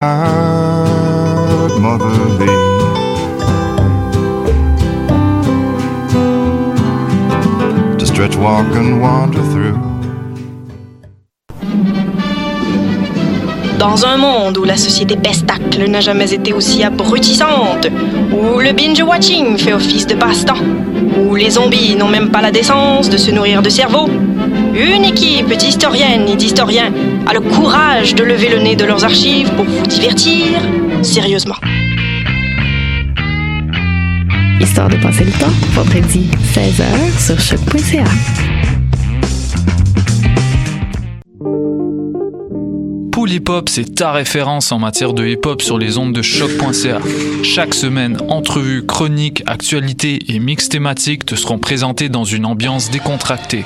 Dans un monde où la société pestacle n'a jamais été aussi abrutissante, où le binge-watching fait office de passe-temps, où les zombies n'ont même pas la décence de se nourrir de cerveau, une équipe d'historiennes et d'historiens a le courage de lever le nez de leurs archives pour vous divertir sérieusement. Histoire de passer le temps, vendredi 16h sur choc.ca. Pool Hip Hop, c'est ta référence en matière de hip hop sur les ondes de choc.ca. Chaque semaine, entrevues, chroniques, actualités et mix thématiques te seront présentés dans une ambiance décontractée.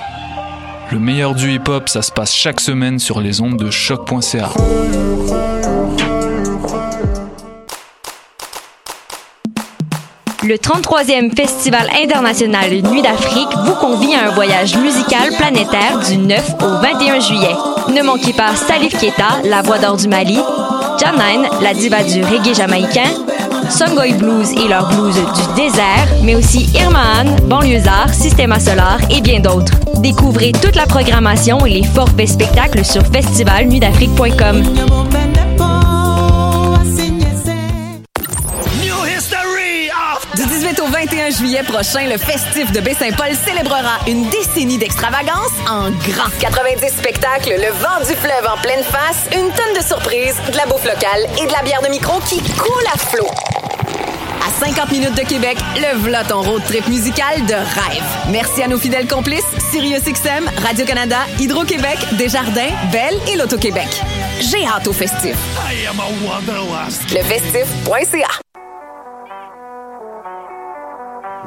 Le meilleur du hip hop, ça se passe chaque semaine sur les ondes de choc.ca. Le 33e Festival international Nuit d'Afrique vous convie à un voyage musical planétaire du 9 au 21 juillet. Ne manquez pas Salif Keita, la voix d'or du Mali, Janine, la diva du reggae jamaïcain, Songoy Blues et leur blues du désert, mais aussi Irmaan, Banlieusard, Systema Solar et bien d'autres. Découvrez toute la programmation et les forfaits spectacles sur festivalnuitdafrique.com. Du 18 au 21 juillet prochain, le festif de Baie-Saint-Paul célébrera une décennie d'extravagance en grand. 90 spectacles, le vent du fleuve en pleine face, une tonne de surprises, de la bouffe locale et de la bière de micro qui coule à flot. À 50 minutes de Québec, le v'là ton road trip musical de rêve. Merci à nos fidèles complices, SiriusXM, Radio-Canada, Hydro-Québec, Desjardins, Belle et l'Auto-Québec. J'ai hâte au festif. Lefestif.ca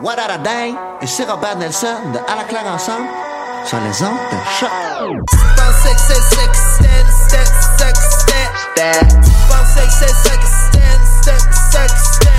What a Day et c'est Robert Nelson de À la claire ensemble sur les ondes de choc.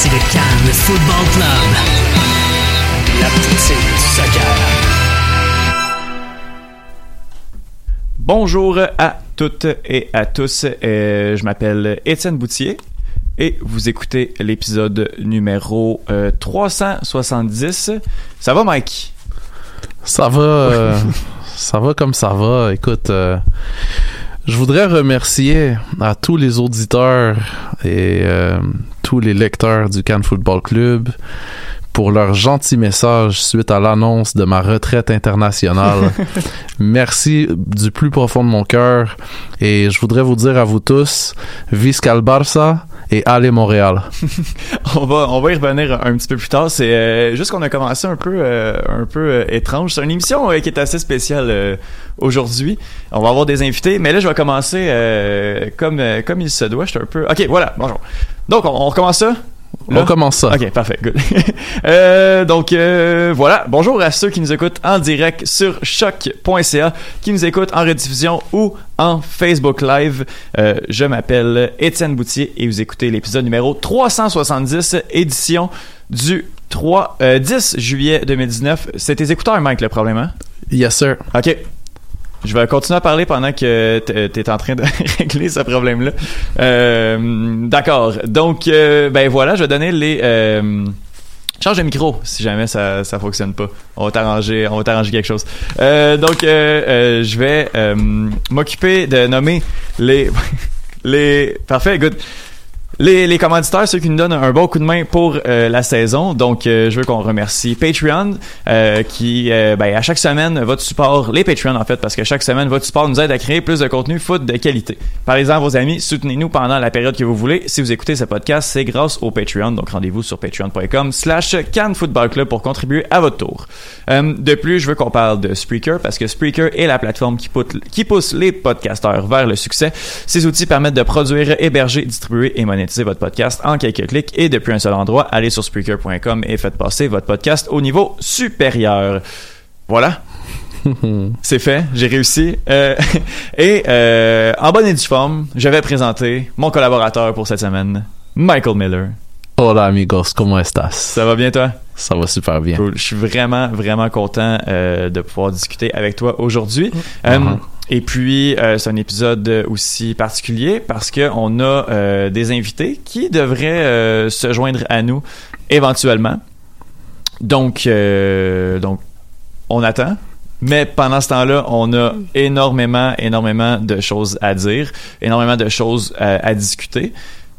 C'est le Cannes Football Club. La poutine du soccer. Bonjour à toutes et à tous. Euh, je m'appelle Étienne Boutier et vous écoutez l'épisode numéro euh, 370. Ça va, Mike? Ça va, euh, ça va comme ça va. Écoute, euh, je voudrais remercier à tous les auditeurs et euh, tous les lecteurs du Cannes Football Club pour leur gentil message suite à l'annonce de ma retraite internationale. Merci du plus profond de mon cœur et je voudrais vous dire à vous tous, Viscal Barça et allez Montréal. on va on va y revenir un petit peu plus tard. C'est euh, juste qu'on a commencé un peu euh, un peu euh, étrange. C'est une émission euh, qui est assez spéciale euh, aujourd'hui. On va avoir des invités, mais là je vais commencer comme comme il se doit. Je suis un peu. Ok, voilà. Bonjour. Donc on, on recommence ça? Là? On commence ça. Ok, parfait, good. Euh, donc euh, voilà, bonjour à ceux qui nous écoutent en direct sur choc.ca, qui nous écoutent en rediffusion ou en Facebook Live. Euh, je m'appelle Étienne Boutier et vous écoutez l'épisode numéro 370, édition du 3, euh, 10 juillet 2019. C'est tes écouteurs, Mike, le problème, hein? Yes, sir. Ok. Je vais continuer à parler pendant que tu es en train de régler ce problème-là. Euh, D'accord. Donc, euh, ben voilà, je vais donner les... euh, change de micro si jamais ça ça fonctionne pas. On va t'arranger on va t'arranger quelque chose. Euh, donc euh, euh, je vais euh, m'occuper de nommer les les parfait good. Les, les commanditaires, ceux qui nous donnent un bon coup de main pour euh, la saison. Donc, euh, je veux qu'on remercie Patreon, euh, qui, euh, ben, à chaque semaine, votre support, les Patreon en fait, parce que chaque semaine, votre support nous aide à créer plus de contenu foot de qualité. Parlez-en à vos amis, soutenez-nous pendant la période que vous voulez. Si vous écoutez ce podcast, c'est grâce au Patreon. Donc, rendez-vous sur patreon.com slash Cannes Football Club pour contribuer à votre tour. Euh, de plus, je veux qu'on parle de Spreaker, parce que Spreaker est la plateforme qui, pousse- qui pousse les podcasteurs vers le succès. Ces outils permettent de produire, héberger, distribuer et monétiser votre podcast en quelques clics et depuis un seul endroit. Allez sur Spreaker.com et faites passer votre podcast au niveau supérieur. Voilà. C'est fait, j'ai réussi. Euh, et euh, en bonne et due forme, je vais présenter mon collaborateur pour cette semaine, Michael Miller. Hola amigos, comment estás? Ça va bien toi? Ça va super bien. Cool. Je suis vraiment, vraiment content euh, de pouvoir discuter avec toi aujourd'hui. Mhm. Et puis, euh, c'est un épisode aussi particulier parce qu'on a euh, des invités qui devraient euh, se joindre à nous éventuellement. Donc, donc on attend. Mais pendant ce temps-là, on a énormément, énormément de choses à dire, énormément de choses à discuter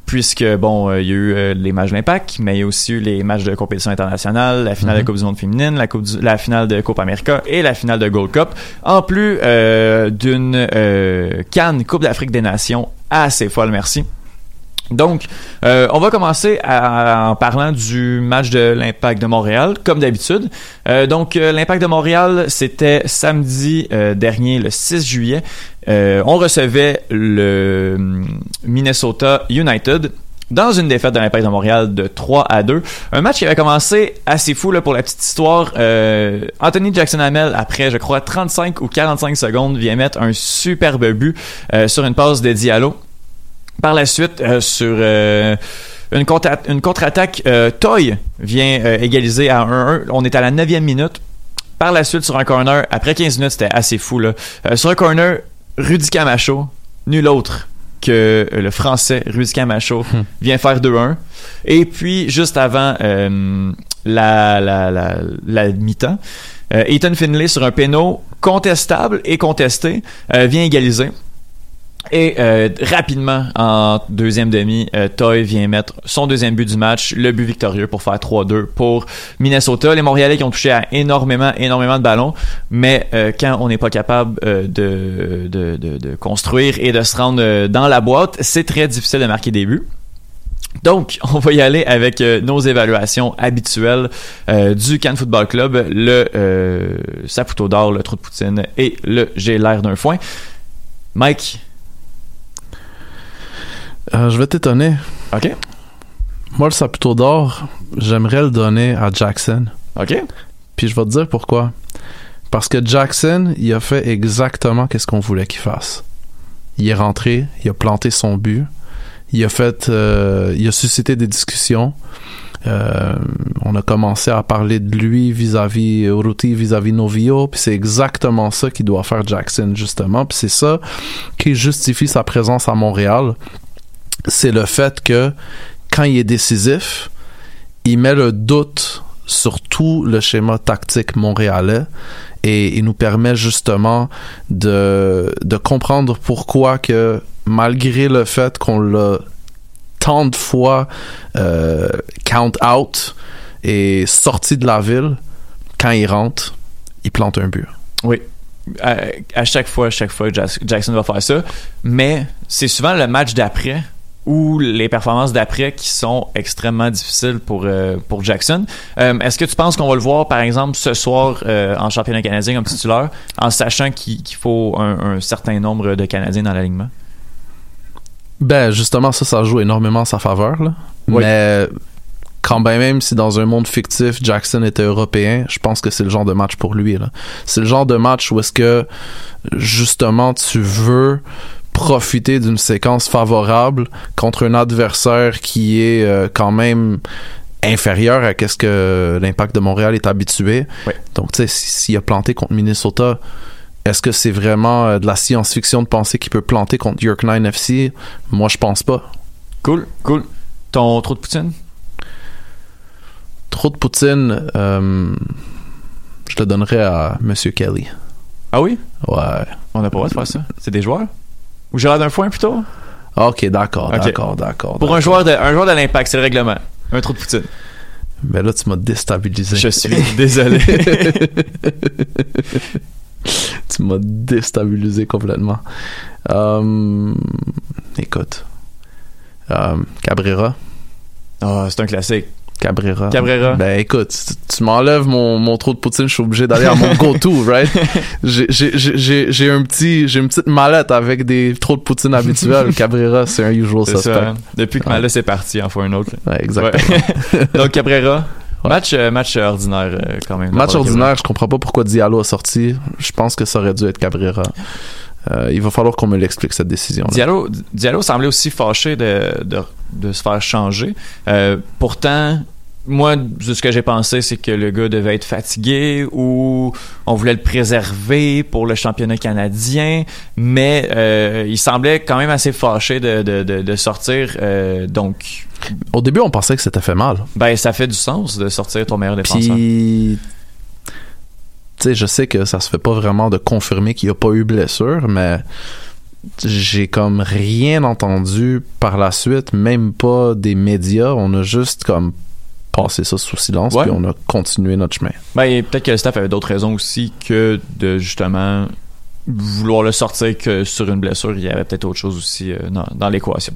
puisque bon, euh, il y a eu euh, les matchs de l'Impact, mais il y a aussi eu les matchs de compétition internationale, la finale de Mhm. Coupe du Monde féminine, la, coupe du- la finale de Coupe America et la finale de Gold Cup, en plus euh, d'une euh, Cannes Coupe d'Afrique des Nations assez folle, merci. Donc, euh, on va commencer à- en parlant du match de l'Impact de Montréal, comme d'habitude. Euh, donc, euh, l'Impact de Montréal, c'était samedi dernier, le 6 juillet. On recevait le hum, Minnesota United dans une défaite de l'Impact de Montréal de 3 à 2. Un match qui avait commencé assez fou là, pour la petite histoire. Anthony Jackson-Hamel, après, je crois, 35 ou 45 secondes, vient mettre un superbe but sur une passe de Diallo. Par la suite, euh, sur euh, une, contre une contre-attaque, euh, Toy vient égaliser à 1-1. On est à la 9e minute. Par la suite, sur un corner, après 15 minutes, c'était assez fou. Là. Sur un corner, Rudy Camacho, nul autre que le français Rudy Camacho, vient faire 2-1. Et puis, juste avant la, la, la, la mi-temps, Ethan Finlay, sur un péno contestable et contesté, vient égaliser. Et euh, rapidement, en deuxième demi, euh, Toy vient mettre son deuxième but du match, le but victorieux pour faire 3-2 pour Minnesota. Les Montréalais qui ont touché à énormément, énormément de ballons, mais euh, quand on n'est pas capable euh, de, de, de, de construire et de se rendre euh, dans la boîte, c'est très difficile de marquer des buts. Donc, on va y aller avec euh, nos évaluations habituelles euh, du Cannes Football Club, le euh, Saputo d'or, le trou de poutine et le J'ai l'air d'un foin. Mike, Euh, je vais t'étonner. OK. Moi, le Saputo d'or, j'aimerais le donner à Jackson. OK. Puis je vais te dire pourquoi. Parce que Jackson, il a fait exactement qu'est-ce qu'on voulait qu'il fasse. Il est rentré, il a planté son but, il a fait, euh, il a suscité des discussions. Euh, on a commencé à parler de lui vis-à-vis Ruti, vis-à-vis Novio, puis c'est exactement ça qu'il doit faire Jackson justement, puis c'est ça qui justifie sa présence à Montréal. C'est le fait que quand il est décisif, il met le doute sur tout le schéma tactique montréalais et il nous permet justement de, de comprendre pourquoi que malgré le fait qu'on l'a tant de fois euh, count out et sorti de la ville, quand il rentre, il plante un but. Oui. À, chaque fois, à chaque fois, Jackson va faire ça. Mais c'est souvent le match d'après ou les performances d'après qui sont extrêmement difficiles pour, euh, pour Jackson. Euh, Est-ce que tu penses qu'on va le voir, par exemple, ce soir euh, en championnat canadien comme titulaire, en sachant qu'il faut un, un certain nombre de Canadiens dans l'alignement? Ben, justement, ça, ça joue énormément en sa faveur. Là. Oui. Mais quand ben même si dans un monde fictif, Jackson était européen, je pense que c'est le genre de match pour lui. C'est le genre de match où est-ce que, justement, tu veux profiter d'une séquence favorable contre un adversaire qui est euh, quand même inférieur à ce que l'impact de Montréal est habitué. Oui. Donc, tu sais, si- s'il a planté contre Minnesota, est-ce que c'est vraiment euh, de la science-fiction de penser qu'il peut planter contre York 9 FC? Moi, je pense pas. Cool, cool. Ton trou de poutine? Trop de Poutine, euh, je le donnerais à Monsieur Kelly. Ah oui? Ouais. On n'a pas le droit de faire ça. C'est des joueurs? Ou Gérard d'un foin plutôt? Ok, d'accord, d'accord, d'accord. Pour un joueur de, un joueur de l'impact, c'est le règlement. Un trou de poutine. Mais là, tu m'as déstabilisé. Je suis désolé. tu m'as déstabilisé complètement. Euh, écoute. Euh, Cabrera. Ah, c'est un classique. Cabrera. Cabrera. Ben écoute, tu, tu m'enlèves mon, mon trou de poutine, je suis obligé d'aller à mon go-to, right? J'ai- un petit, j'ai une petite mallette avec des trous de poutine habituels. Cabrera, c'est un usual suspect. ça. hein. Depuis que Ouais. Malais est parti, en faut un autre. Ouais, exactement. Ouais. Donc Cabrera. Match, euh, match ordinaire euh, quand même. Match ordinaire, je comprends pas pourquoi Diallo a sorti. Je pense que ça aurait dû être Cabrera. Euh, il va falloir qu'on me l'explique cette décision. Diallo, Diallo semblait aussi fâché de, de, de se faire changer. Euh, pourtant, moi, ce que j'ai pensé, c'est que le gars devait être fatigué ou on voulait le préserver pour le championnat canadien, mais euh, il semblait quand même assez fâché de, de, de, de sortir. euh, donc, Au début, on pensait que c'était fait mal. ben, ça fait du sens de sortir ton meilleur défenseur. Puis, sais, je sais que ça se fait pas vraiment de confirmer qu'il n'y a pas eu blessure, mais j'ai comme rien entendu par la suite, même pas des médias. On a juste comme passé ça sous silence, Ouais. puis on a continué notre chemin. Ben, peut-être que le staff avait d'autres raisons aussi que de justement vouloir le sortir que sur une blessure. Il y avait peut-être autre chose aussi euh, dans, dans l'équation.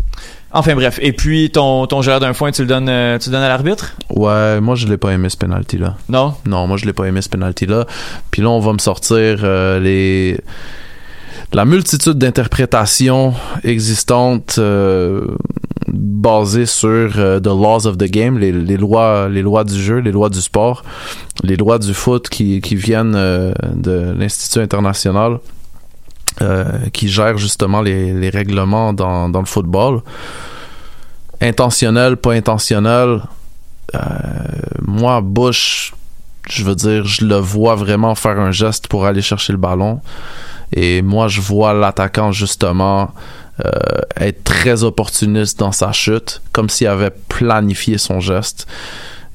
Enfin bref. Et puis ton, ton gérard d'un foin, tu le donnes, euh, tu le donnes à l'arbitre? Ouais, moi je l'ai pas aimé ce penalty là. Non? Non, moi je l'ai pas aimé ce penalty là. Puis là on va me sortir euh, les la multitude d'interprétations existantes basées sur the laws of the game, les, les lois les lois du jeu, les lois du sport, les lois du foot qui, qui viennent de l'Institut international euh, qui gère justement les, règlements dans, le football. Intentionnel, pas intentionnel. Euh, moi, Bush, je veux dire, je le vois vraiment faire un geste pour aller chercher le ballon. Et moi, je vois l'attaquant justement euh, être très opportuniste dans sa chute, comme s'il avait planifié son geste.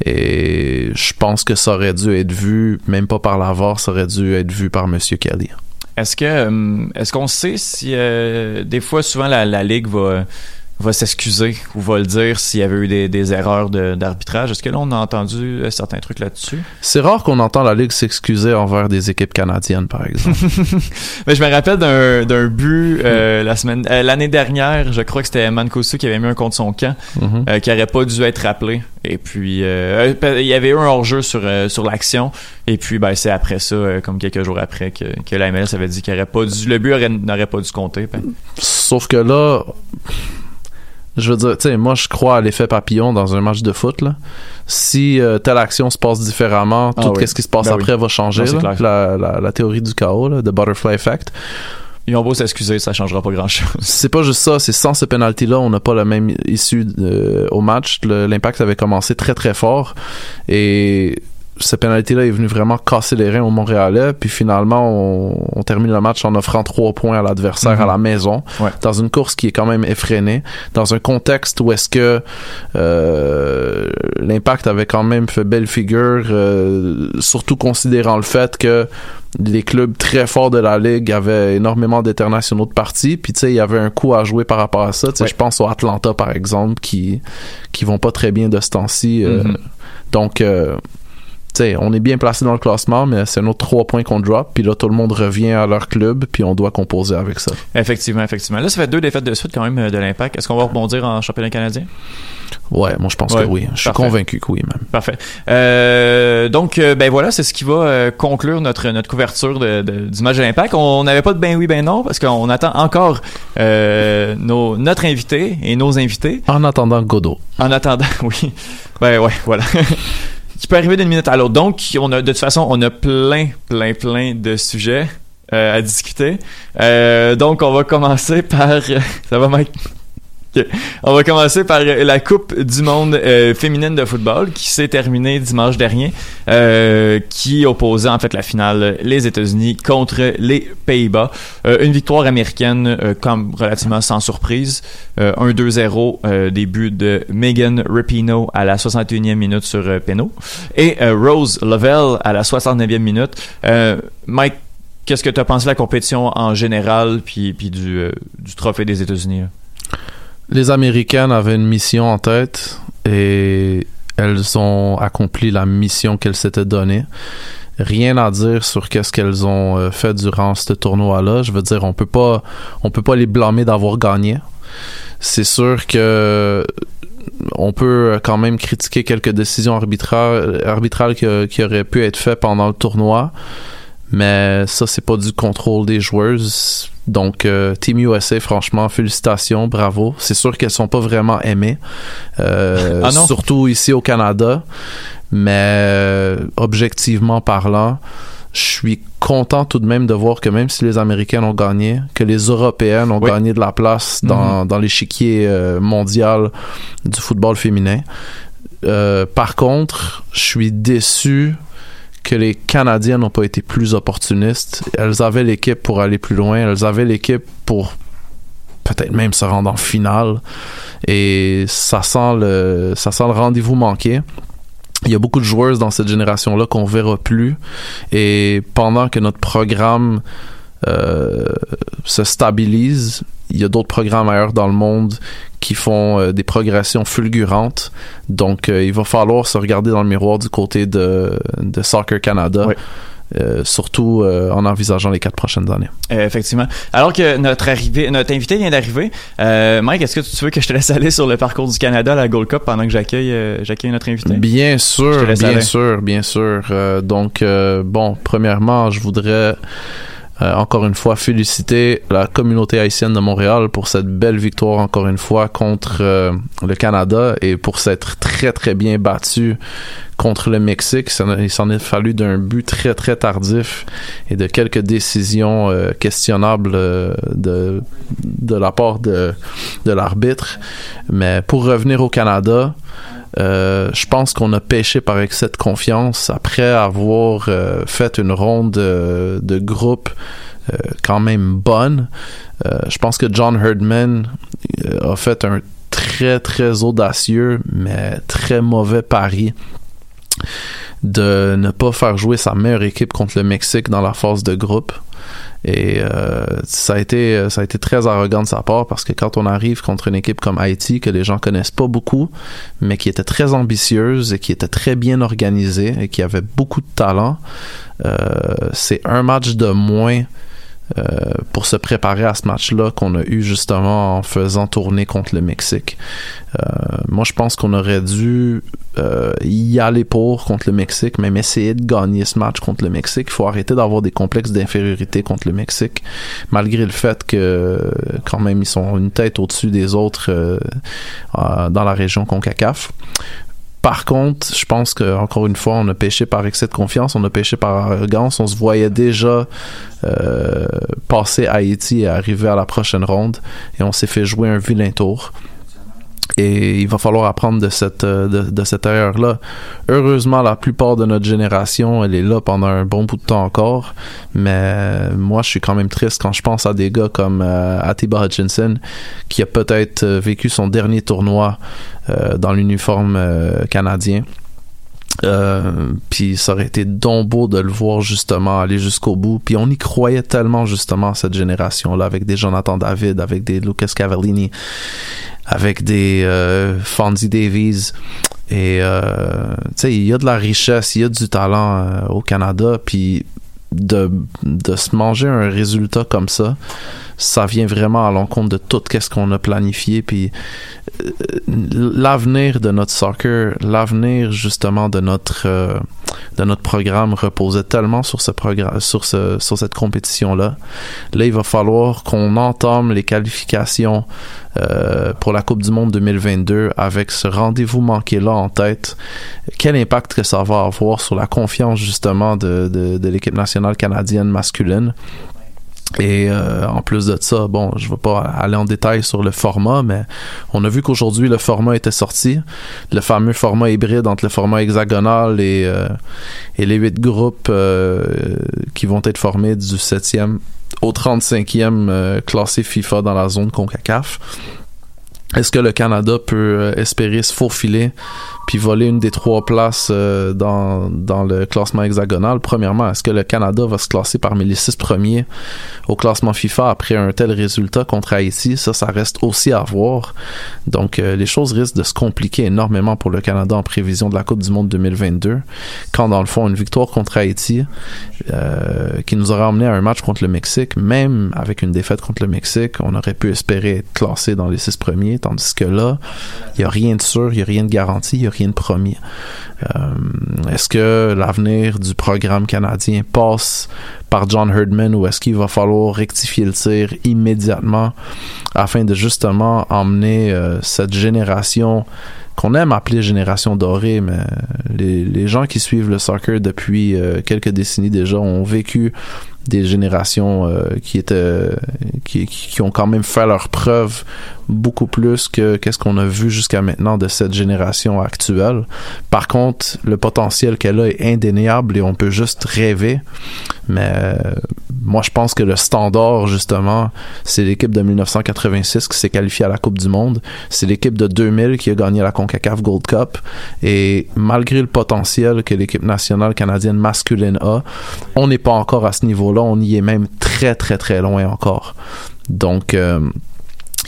Et je pense que ça aurait dû être vu, même pas par la VAR, ça aurait dû être vu par Monsieur Kelly. Est-ce que euh, est-ce qu'on sait si euh, des fois souvent la, la ligue va va s'excuser ou va le dire s'il y avait eu des, des erreurs de- d'arbitrage? Est-ce que là on a entendu euh, certains trucs là-dessus? C'est rare qu'on entend la Ligue s'excuser envers des équipes canadiennes, par exemple. Mais je me rappelle d'un but euh, la semaine euh, l'année dernière, je crois que c'était Mancosu qui avait mis un contre son camp Mhm. euh, qui aurait pas dû être rappelé et puis euh, euh, il y avait eu un hors-jeu sur euh, sur l'action et puis ben c'est après ça euh, comme quelques jours après que, que la MLS avait dit qu'il aurait pas dû le but aurait- n'aurait pas dû compter. Ben, Sauf que là, je veux dire, tu sais, moi je crois à l'effet papillon dans un match de foot. Là. Si euh, telle action se passe différemment, Ah tout oui. ce qui se passe Ben après oui. va changer. Non, là. la, la- la théorie du chaos, là, the butterfly effect. Ils ont beau s'excuser, ça changera pas grand-chose. C'est pas juste ça, c'est sans ce penalty-là, on n'a pas la même issue euh, au match. L'impact avait commencé très très fort et ce penalty-là est venu vraiment casser les reins au Montréalais. Puis finalement, on, on termine le match en offrant trois points à l'adversaire Mhm. à la maison, Ouais. dans une course qui est quand même effrénée, dans un contexte où est-ce que euh, l'impact avait quand même fait belle figure, euh, surtout considérant le fait que les clubs très forts de la ligue avaient énormément d'internationaux de partie puis tu sais il y avait un coup à jouer par rapport à ça tu sais Ouais. je pense au Atlanta par exemple qui qui vont pas très bien de ce temps-ci euh, Mhm. donc euh, sais on est bien placé dans le classement mais c'est autre trois points qu'on drop puis là tout le monde revient à leur club puis on doit composer avec ça Effectivement, effectivement. Là, ça fait deux défaites de suite quand même euh, de l'impact. Est-ce qu'on va rebondir en championnat canadien? ouais moi je pense Ouais. que oui je suis convaincu que oui même Parfait. Euh, donc, euh, ben voilà, c'est ce qui va euh, conclure notre notre couverture de, de- du match de l'Impact. On n'avait pas de ben oui, ben non, parce qu'on attend encore nos, notre invité et nos invités. en attendant Godot En attendant, oui. Ben ouais, voilà. qui peut arriver d'une minute à l'autre. Donc, on a de toute façon, on a plein, plein, plein de sujets euh, à discuter. Euh, donc, on va commencer par... ça va, Mike? On va commencer par euh, la Coupe du monde euh, féminine de football qui s'est terminée dimanche dernier, euh, qui opposait en fait la finale les États-Unis contre les Pays-Bas. Une victoire américaine comme relativement sans surprise. Euh, 1-2-0, euh, début de Megan Rapinoe à la 61e minute sur Peno et Rose Lavelle à la 69e minute. Mike, qu'est-ce que tu as pensé de la compétition en général puis, du trophée des États-Unis? Les Américaines avaient une mission en tête et elles ont accompli la mission qu'elles s'étaient donnée. Rien à dire sur qu'est-ce qu'elles ont euh, fait durant ce tournoi-là. Je veux dire, on peut pas, on peut pas les blâmer d'avoir gagné. C'est sûr que on peut quand même critiquer quelques décisions arbitrales, arbitrales qui auraient pu être faites pendant le tournoi mais ça c'est pas du contrôle des joueuses donc euh, Team USA franchement félicitations bravo c'est sûr qu'elles sont pas vraiment aimées euh, Ah surtout ici au Canada mais euh, objectivement parlant je suis content tout de même de voir que même si les Américaines ont gagné, que les Européennes ont Oui. gagné de la place dans, dans l'échiquier euh, mondial du football féminin. Euh, par contre, je suis déçu que les Canadiennes n'ont pas été plus opportunistes. Elles avaient l'équipe pour aller plus loin. Elles avaient l'équipe pour peut-être même se rendre en finale. Et ça sent le, ça sent le rendez-vous manqué. Il y a beaucoup de joueuses dans cette génération-là qu'on verra plus. Et pendant que notre programme euh, se stabilise, il y a d'autres programmes ailleurs dans le monde qui font euh, des progressions fulgurantes. Donc, euh, il va falloir se regarder dans le miroir du côté de, de Soccer Canada. Oui. euh, surtout euh, en envisageant les quatre prochaines années. Euh, effectivement. Alors que notre arrivée, notre invité vient d'arriver, euh, Mike, est-ce que tu veux que je te laisse aller sur le parcours du Canada à la Gold Cup pendant que j'accueille notre invité? Bien sûr, bien aller. sûr, bien sûr. Donc, bon, premièrement, je voudrais euh, encore une fois féliciter la communauté haïtienne de Montréal pour cette belle victoire encore une fois contre euh, le Canada et pour s'être très très bien battu contre le Mexique. Il s'en est fallu d'un but très très tardif et de quelques décisions euh, questionnables de, de la part de, de l'arbitre. Mais pour revenir au Canada, euh, je pense qu'on a pêché par excès de confiance après avoir euh, fait une ronde euh, de groupe quand même bonne. Je pense que John Herdman a fait un très très audacieux mais très mauvais pari de ne pas faire jouer sa meilleure équipe contre le Mexique dans la phase de groupe. Et euh, ça a été très arrogant de sa part parce que quand on arrive contre une équipe comme Haïti que les gens connaissent pas beaucoup, mais qui était très ambitieuse et qui était très bien organisée et qui avait beaucoup de talent, euh, c'est un match de moins pour se préparer à ce match-là qu'on a eu justement en faisant tourner contre le Mexique. Euh, moi, je pense qu'on aurait dû euh, y aller pour contre le Mexique, même essayer de gagner ce match contre le Mexique. Il faut arrêter d'avoir des complexes d'infériorité contre le Mexique, malgré le fait que quand même ils sont une tête au-dessus des autres euh, euh, dans la région CONCACAF. Par contre, je pense que encore une fois, on a pêché par excès de confiance, on a pêché par arrogance. On se voyait déjà euh, passer Haïti et arriver à la prochaine ronde, et on s'est fait jouer un vilain tour. Et il va falloir apprendre de cette euh, de, de cette erreur-là. Heureusement, la plupart de notre génération, elle est là pendant un bon bout de temps encore. Mais moi, je suis quand même triste quand je pense à des gars comme euh, Atiba Hutchinson, qui a peut-être euh, vécu son dernier tournoi euh, dans l'uniforme euh, canadien. Euh, puis ça aurait été donc beau de le voir justement aller jusqu'au bout. Puis on y croyait tellement justement cette génération-là avec des Jonathan David, avec des Lucas Cavallini, avec des euh, Fonzie Davies. Et euh, tu sais, il y a de la richesse, il y a du talent euh, au Canada. Puis de, de se manger un résultat comme ça, ça vient vraiment à l'encontre de tout ce qu'on a planifié. Puis euh, l'avenir de notre soccer, l'avenir justement de notre euh, de notre programme reposait tellement sur ce programme, sur ce sur cette compétition là. Là, il va falloir qu'on entame les qualifications euh, pour la Coupe du Monde 2022 avec ce rendez-vous manqué là en tête. Quel impact que ça va avoir sur la confiance justement de, de, de l'équipe nationale canadienne masculine? Et euh, en plus de ça, bon, je ne vais pas aller en détail sur le format, mais on a vu qu'aujourd'hui le format était sorti, le fameux format hybride entre le format hexagonal et, euh, et les huit groupes euh, qui vont être formés du 7e au 35e euh, classé FIFA dans la zone CONCACAF. Est-ce que le Canada peut euh, espérer se faufiler puis voler une des trois places euh, dans, le classement hexagonal? Premièrement, est-ce que le Canada va se classer parmi les six premiers au classement FIFA après un tel résultat contre Haïti? Ça, ça reste aussi à voir. Donc, euh, les choses risquent de se compliquer énormément pour le Canada en prévision de la Coupe du Monde 2022, quand dans le fond, une victoire contre Haïti, qui nous aurait emmené à un match contre le Mexique, même avec une défaite contre le Mexique, on aurait pu espérer être classé dans les six premiers tandis que là, il n'y a rien de sûr, il n'y a rien de garanti, il n'y a rien de promis. Euh, est-ce que l'avenir du programme canadien passe par John Herdman ou est-ce qu'il va falloir rectifier le tir immédiatement afin de justement emmener euh, cette génération qu'on aime appeler génération dorée, mais les, gens qui suivent le soccer depuis euh, quelques décennies déjà ont vécu des générations qui étaient qui, qui, ont quand même fait leur preuve beaucoup plus que qu'est-ce qu'on a vu jusqu'à maintenant de cette génération actuelle. Par contre, le potentiel qu'elle a est indéniable et on peut juste rêver. Mais euh, moi, je pense que le standard, justement, c'est l'équipe de 1986 qui s'est qualifiée à la Coupe du Monde. C'est l'équipe de 2000 qui a gagné la CONCACAF Gold Cup. Et malgré le potentiel que l'équipe nationale canadienne masculine a, on n'est pas encore à ce niveau-là. On y est même très, très, très loin encore. Donc, euh,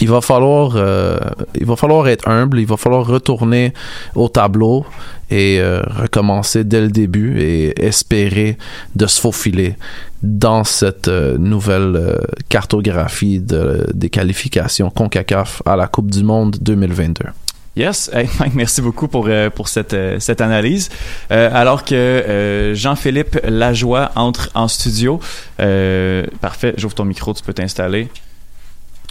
il va falloir euh, il va falloir être humble, il va falloir retourner au tableau et euh, recommencer dès le début et espérer de se faufiler dans cette euh, nouvelle cartographie de, des qualifications CONCACAF à la Coupe du Monde 2022. Yes, merci beaucoup pour, pour cette, cette analyse. alors que Jean-Philippe Lajoie entre en studio. parfait, j'ouvre ton micro, tu peux t'installer.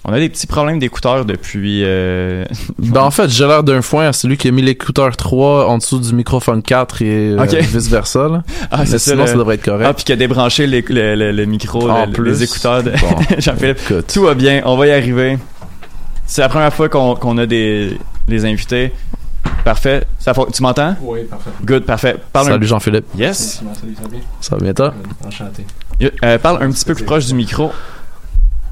On a des petits problèmes d'écouteurs depuis. Euh... ben en fait, j'ai l'air d'un foin à celui qui a mis l'écouteur 3 en dessous du microphone 4 et euh, vice versa. Ah, c'est sinon, ça, devrait être correct. Ah, puis qui a débranché les, les, les, micros, les, écouteurs de Jean-Philippe. Tout va bien, on va y arriver. C'est la première fois qu'on a des, des invités. Parfait. Ça, tu m'entends? Oui, parfait. Good, parfait. Salut Jean-Philippe. Yes. Ça va bien? Ça va bien toi? Enchanté. Euh, parle un petit peu plus proche du micro.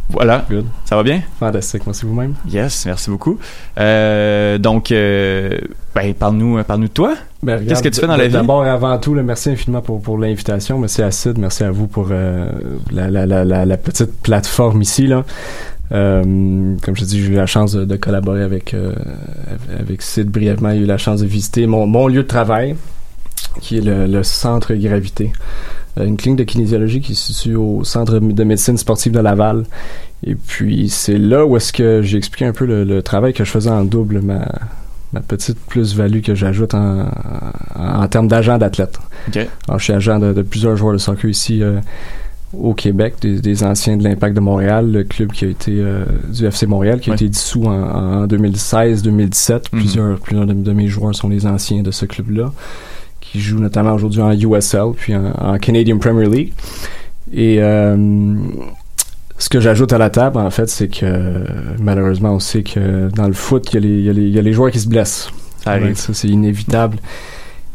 Voilà. Good. Ça va bien? Fantastique. Merci vous-même. Yes, merci beaucoup. Euh, donc, euh, ben, parle-nous parle de toi. Ben, Qu'est-ce que tu fais dans la vie? D'abord et avant tout, merci infiniment pour, pour l'invitation. Merci à Sid. Merci à vous pour euh, la, la, la, la, petite plateforme ici. Là. Euh, comme je dis, j'ai eu la chance de, collaborer avec, euh, avec Sid brièvement. J'ai eu la chance de visiter mon, mon lieu de travail, qui est le, le centre gravité. Euh, une clinique de kinésiologie qui se situe au centre de médecine sportive de Laval. Et puis c'est là où est-ce que j'ai expliqué un peu le, travail que je faisais en double, ma, ma petite plus-value que j'ajoute en, en, termes d'agent d'athlète. Alors je suis agent de, plusieurs joueurs de soccer ici euh, au Québec, des, anciens de l'Impact de Montréal, le club qui a été euh, du FC Montréal, qui a été dissous en, 2016-2017. Mhm. Plusieurs, plusieurs de, mes joueurs sont les anciens de ce club-là qui joue notamment aujourd'hui en USL, puis en, Canadian Premier League. Et euh, ce que j'ajoute à la table, en fait, c'est que malheureusement, on sait que dans le foot, il y, y, a les joueurs qui se blessent. Ça arrive. ça, c'est inévitable.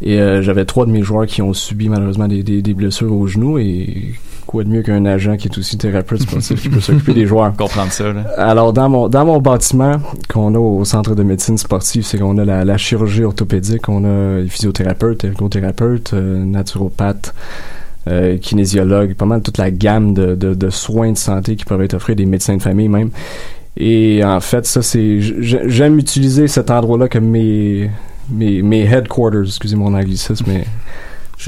Et euh, j'avais trois de mes joueurs qui ont subi malheureusement des, des, des blessures au genou et quoi de mieux qu'un agent qui est aussi thérapeute sportif qui peut s'occuper des joueurs. Comprendre ça. Là. Alors dans mon dans mon bâtiment qu'on a au centre de médecine sportive, c'est qu'on a la, la, chirurgie orthopédique, on a les physiothérapeutes, ergothérapeutes, euh, naturopathes. Euh, kinésiologues, pas mal toute la gamme de, de, de, soins de santé qui peuvent être offrés des médecins de famille même. Et en fait, ça c'est j'aime utiliser cet endroit-là comme mes mes, mes headquarters, excusez mon anglicisme, mais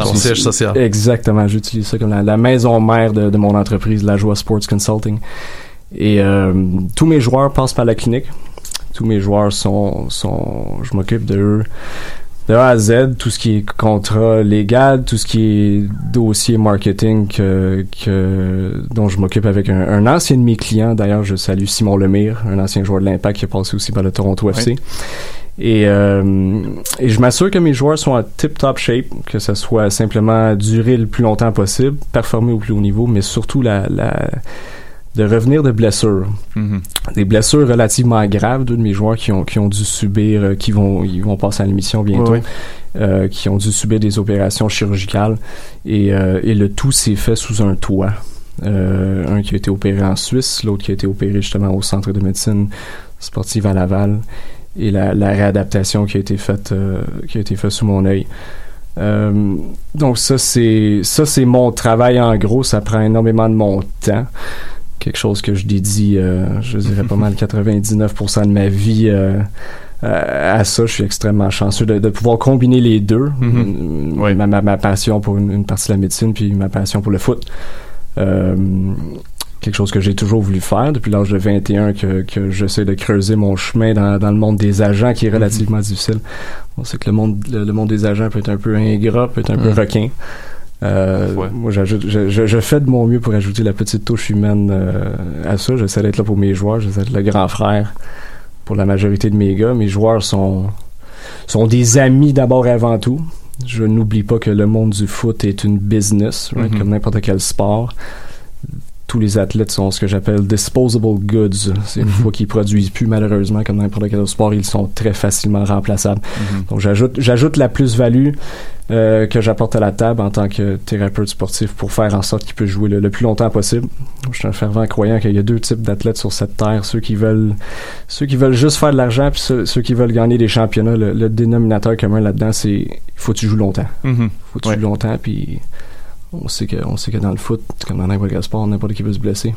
Siège social. Exactement, j'utilise ça comme la, maison mère de, de, mon entreprise, la Joie Sports Consulting. Et euh, tous mes joueurs passent par la clinique. Tous mes joueurs sont, sont je m'occupe de eux de A à Z, tout ce qui est contrat légal, tout ce qui est dossier marketing que, que dont je m'occupe avec un, un, ancien de mes clients. D'ailleurs, je salue Simon Lemire, un ancien joueur de l'Impact qui est passé aussi par le Toronto FC. Et, euh, et je m'assure que mes joueurs sont en tip-top shape, que ce soit simplement durer le plus longtemps possible, performer au plus haut niveau, mais surtout la, la de revenir de blessures. Mm-hmm. Des blessures relativement graves, deux de mes joueurs qui ont, qui ont dû subir, euh, qui vont, ils vont passer à l'émission bientôt, euh, qui ont dû subir des opérations chirurgicales. Et, euh, et le tout s'est fait sous un toit. un qui a été opéré en Suisse, l'autre qui a été opéré justement au centre de médecine sportive à Laval et la, la réadaptation qui a été faite euh, qui a été faite sous mon œil. Euh, donc ça c'est ça c'est mon travail en gros, ça prend énormément de mon temps. Quelque chose que je dédie, euh, je dirais pas mal 99% de ma vie à ça. Je suis extrêmement chanceux de, de pouvoir combiner les deux, ma, ma, ma passion pour une, une partie de la médecine puis ma passion pour le foot. Quelque chose que j'ai toujours voulu faire depuis l'âge de 21 que, que j'essaie de creuser mon chemin dans, dans le monde des agents qui est relativement difficile. On sait que le monde le, le monde des agents peut être un peu ingrat, peut être un peu Mhm. requin. Euh, Moi, j'ajoute, je, je, je fais de mon mieux pour ajouter la petite touche humaine euh, à ça. J'essaie d'être là pour mes joueurs, j'essaie d'être le grand frère pour la majorité de mes gars. Mes joueurs sont sont des amis d'abord et avant tout. Je n'oublie pas que le monde du foot est une business, right, Mhm. comme n'importe quel sport. Tous les athlètes sont ce que j'appelle disposable goods. C'est une fois qu'ils produisent plus, malheureusement, comme n'importe quel sport, ils sont très facilement remplaçables. Mhm. Donc j'ajoute j'ajoute la plus-value euh, que j'apporte à la table en tant que thérapeute sportif pour faire en sorte qu'il peut jouer le, le plus longtemps possible. Je suis un fervent croyant qu'il y a deux types d'athlètes sur cette terre, ceux qui veulent ceux qui veulent juste faire de l'argent puis ceux, ceux qui veulent gagner des championnats. Le, le dénominateur commun là-dedans, c'est il faut que tu joues longtemps. Mhm. faut que tu Ouais. joues longtemps puis on sait que on sait que dans le foot, comme dans n'importe quel sport, n'importe qui peut se blesser.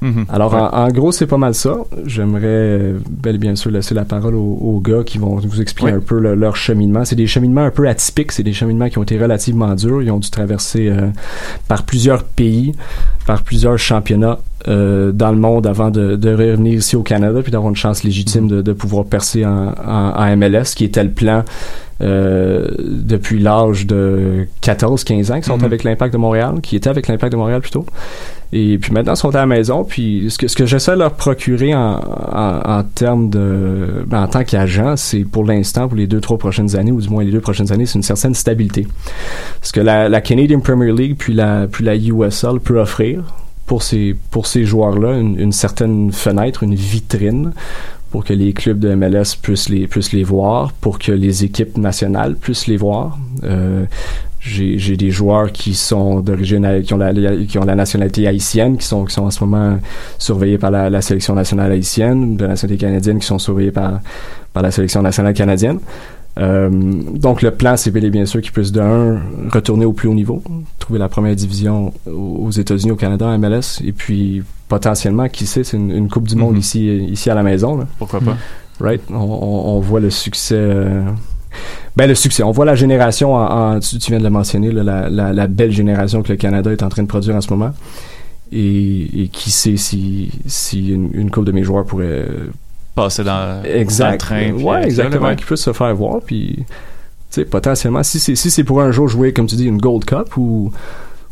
Mhm. Alors, Ouais. en, en gros, c'est pas mal ça. J'aimerais bel et bien sûr laisser la parole aux, aux gars qui vont vous expliquer Ouais. un peu le- leur cheminement. C'est des cheminements un peu atypiques. C'est des cheminements qui ont été relativement durs. Ils ont dû traverser euh, par plusieurs pays, par plusieurs championnats euh, dans le monde avant de, de revenir ici au Canada puis d'avoir une chance légitime de, de pouvoir percer en, en, en MLS, qui était le plan euh, depuis l'âge de 14-15 ans, qui sont Mhm. avec l'Impact de Montréal, qui étaient avec l'Impact de Montréal plutôt. Et puis maintenant, ils sont à la maison. Puis ce que, ce que j'essaie de leur procurer en, en, en termes de... ben, en tant qu'agent, c'est pour l'instant, pour les deux, trois prochaines années, ou du moins les deux prochaines années, c'est une certaine stabilité. Ce que la, la Canadian Premier League puis la, puis la USL peut offrir pour ces, pour ces joueurs-là, une, une certaine fenêtre, une vitrine pour que les clubs de MLS puissent les, puissent les voir, pour que les équipes nationales puissent les voir. Euh, j'ai des joueurs qui sont d'origine qui ont la qui ont la nationalité haïtienne qui sont qui sont en ce moment surveillés par la, la sélection nationale haïtienne de la nationalité canadienne qui sont surveillés par par la sélection nationale canadienne euh, donc le plan c'est bel et bien sûr qu'ils puissent de un retourner au plus haut niveau trouver la première division aux États-Unis au Canada en MLS et puis potentiellement qui sait c'est une, une coupe du monde Mhm. ici ici à la maison là. Pourquoi pas? right? On, on, on voit le succès euh, ben le succès on voit la génération en, en- tu, tu viens de le mentionner là, la, la, la belle génération que le Canada est en train de produire en ce moment et, et qui sait si si une, une couple de mes joueurs pourrait Passer dans, exact dans le train. puis ouais exactement ouais. qui puisse se faire voir puis tu sais potentiellement si c'est si c'est pour un jour jouer comme tu dis une Gold Cup ou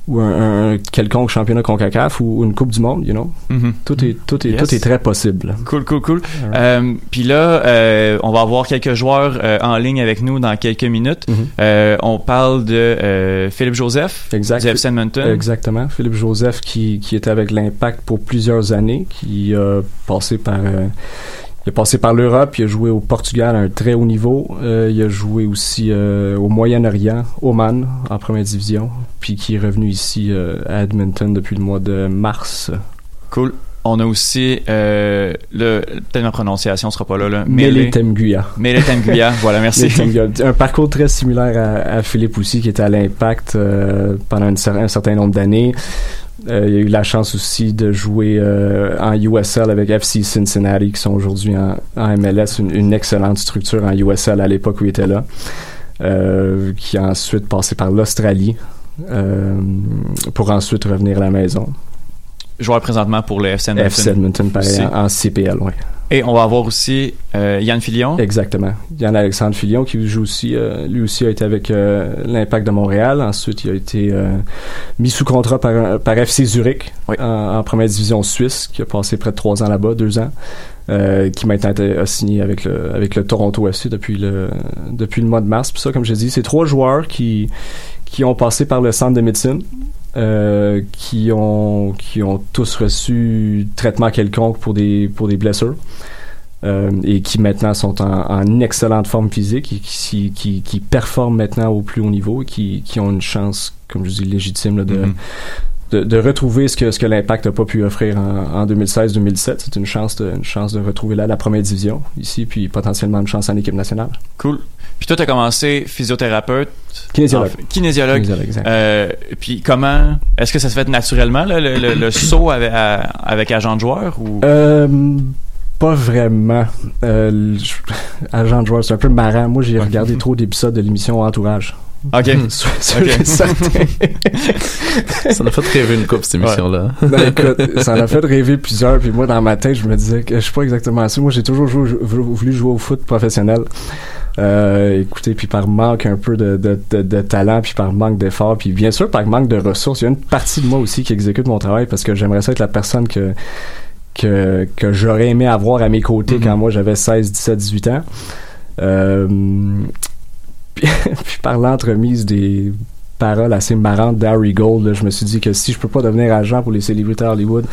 ou un, un quelconque championnat Concacaf ou une Coupe du Monde you know Mhm. tout est tout est Yes. tout est très possible Cool, cool, cool. Euh, Puis là, euh, on va avoir quelques joueurs euh, en ligne avec nous dans quelques minutes. Mhm. Euh, on parle de Philippe Joseph, Exact. du FC Edmonton. Exactement. Philippe Joseph qui, qui était avec l'Impact pour plusieurs années, qui a passé par il a passé par l'Europe, il a joué au Portugal à un très haut niveau, euh, il a joué aussi euh, au Moyen-Orient, Oman en première division, puis qui est revenu ici euh, à Edmonton depuis le mois de mars. Cool. On a aussi le peut-être ma prononciation sera pas là là. Mele Temguya. Mele Temguya. voilà, merci. Un parcours très similaire à, à Philippe aussi, qui était à l'Impact pendant une un certain nombre d'années. Euh, il a eu la chance aussi de jouer euh, en USL avec FC Cincinnati, qui sont aujourd'hui en, MLS, une, excellente structure en USL à l'époque où il était là, euh, qui a ensuite passé par l'Australie pour ensuite revenir à la maison. Joueur présentement pour le FC Edmonton. FC Edmonton, pareil, en, en CPL, ouais. Et on va avoir aussi euh, Yann Filion. Exactement. Yann Alexandre Filion qui joue aussi, euh, lui aussi a été avec euh, l'Impact de Montréal. Ensuite, il a été mis sous contrat par, par FC Zurich en, en première division suisse, qui a passé près de trois ans là-bas, deux ans, qui maintenant a signé avec le avec le Toronto FC depuis le depuis le mois de mars. Puis ça, comme je dis, c'est trois joueurs qui qui ont passé par le centre de médecine. Euh, qui ont qui ont tous reçu traitement quelconque pour des pour des blessures euh, et qui maintenant sont en, en excellente forme physique et qui, qui, qui performent maintenant au plus haut niveau et qui, qui ont une chance, comme je dis, légitime là, de, Mhm. de, de retrouver ce que ce que l'impact n'a pas pu offrir en, en 2016-2017. C'est une chance de, une chance de retrouver là la première division ici, puis potentiellement une chance en équipe nationale. Cool. Puis toi, tu as commencé physiothérapeute. Kinésiologue. En fait, kinésiologue. Kinésiologue, exact. Euh, puis comment est-ce que ça se fait naturellement là, le, le, le saut avec, à- avec agent de joueur ou? Euh, pas vraiment. Euh, agent de joueur, c'est un peu marrant. Moi, j'ai regardé trop d'épisodes de l'émission Entourage. Ok. Sur- sur- Ok. certain. Ça m'a fait rêver une coupe, cette émission-là. Ben, écoute, ça m'a fait rêver plusieurs. Puis moi, dans ma tête, je me disais que je suis pas exactement sûr. Moi, j'ai toujours joué- voulu jouer au foot professionnel. Euh, écoutez, puis par manque un peu de, de, de, de talent, puis par manque d'effort, puis bien sûr par manque de ressources. Il y a une partie de moi aussi qui exécute mon travail parce que j'aimerais ça être la personne que que, que j'aurais aimé avoir à mes côtés quand moi j'avais 16, 17, 18 ans. Euh, puis, puis par l'entremise des paroles assez marrantes d'Harry Gold, là, je me suis dit que si je peux pas devenir agent pour les célébrités Hollywood,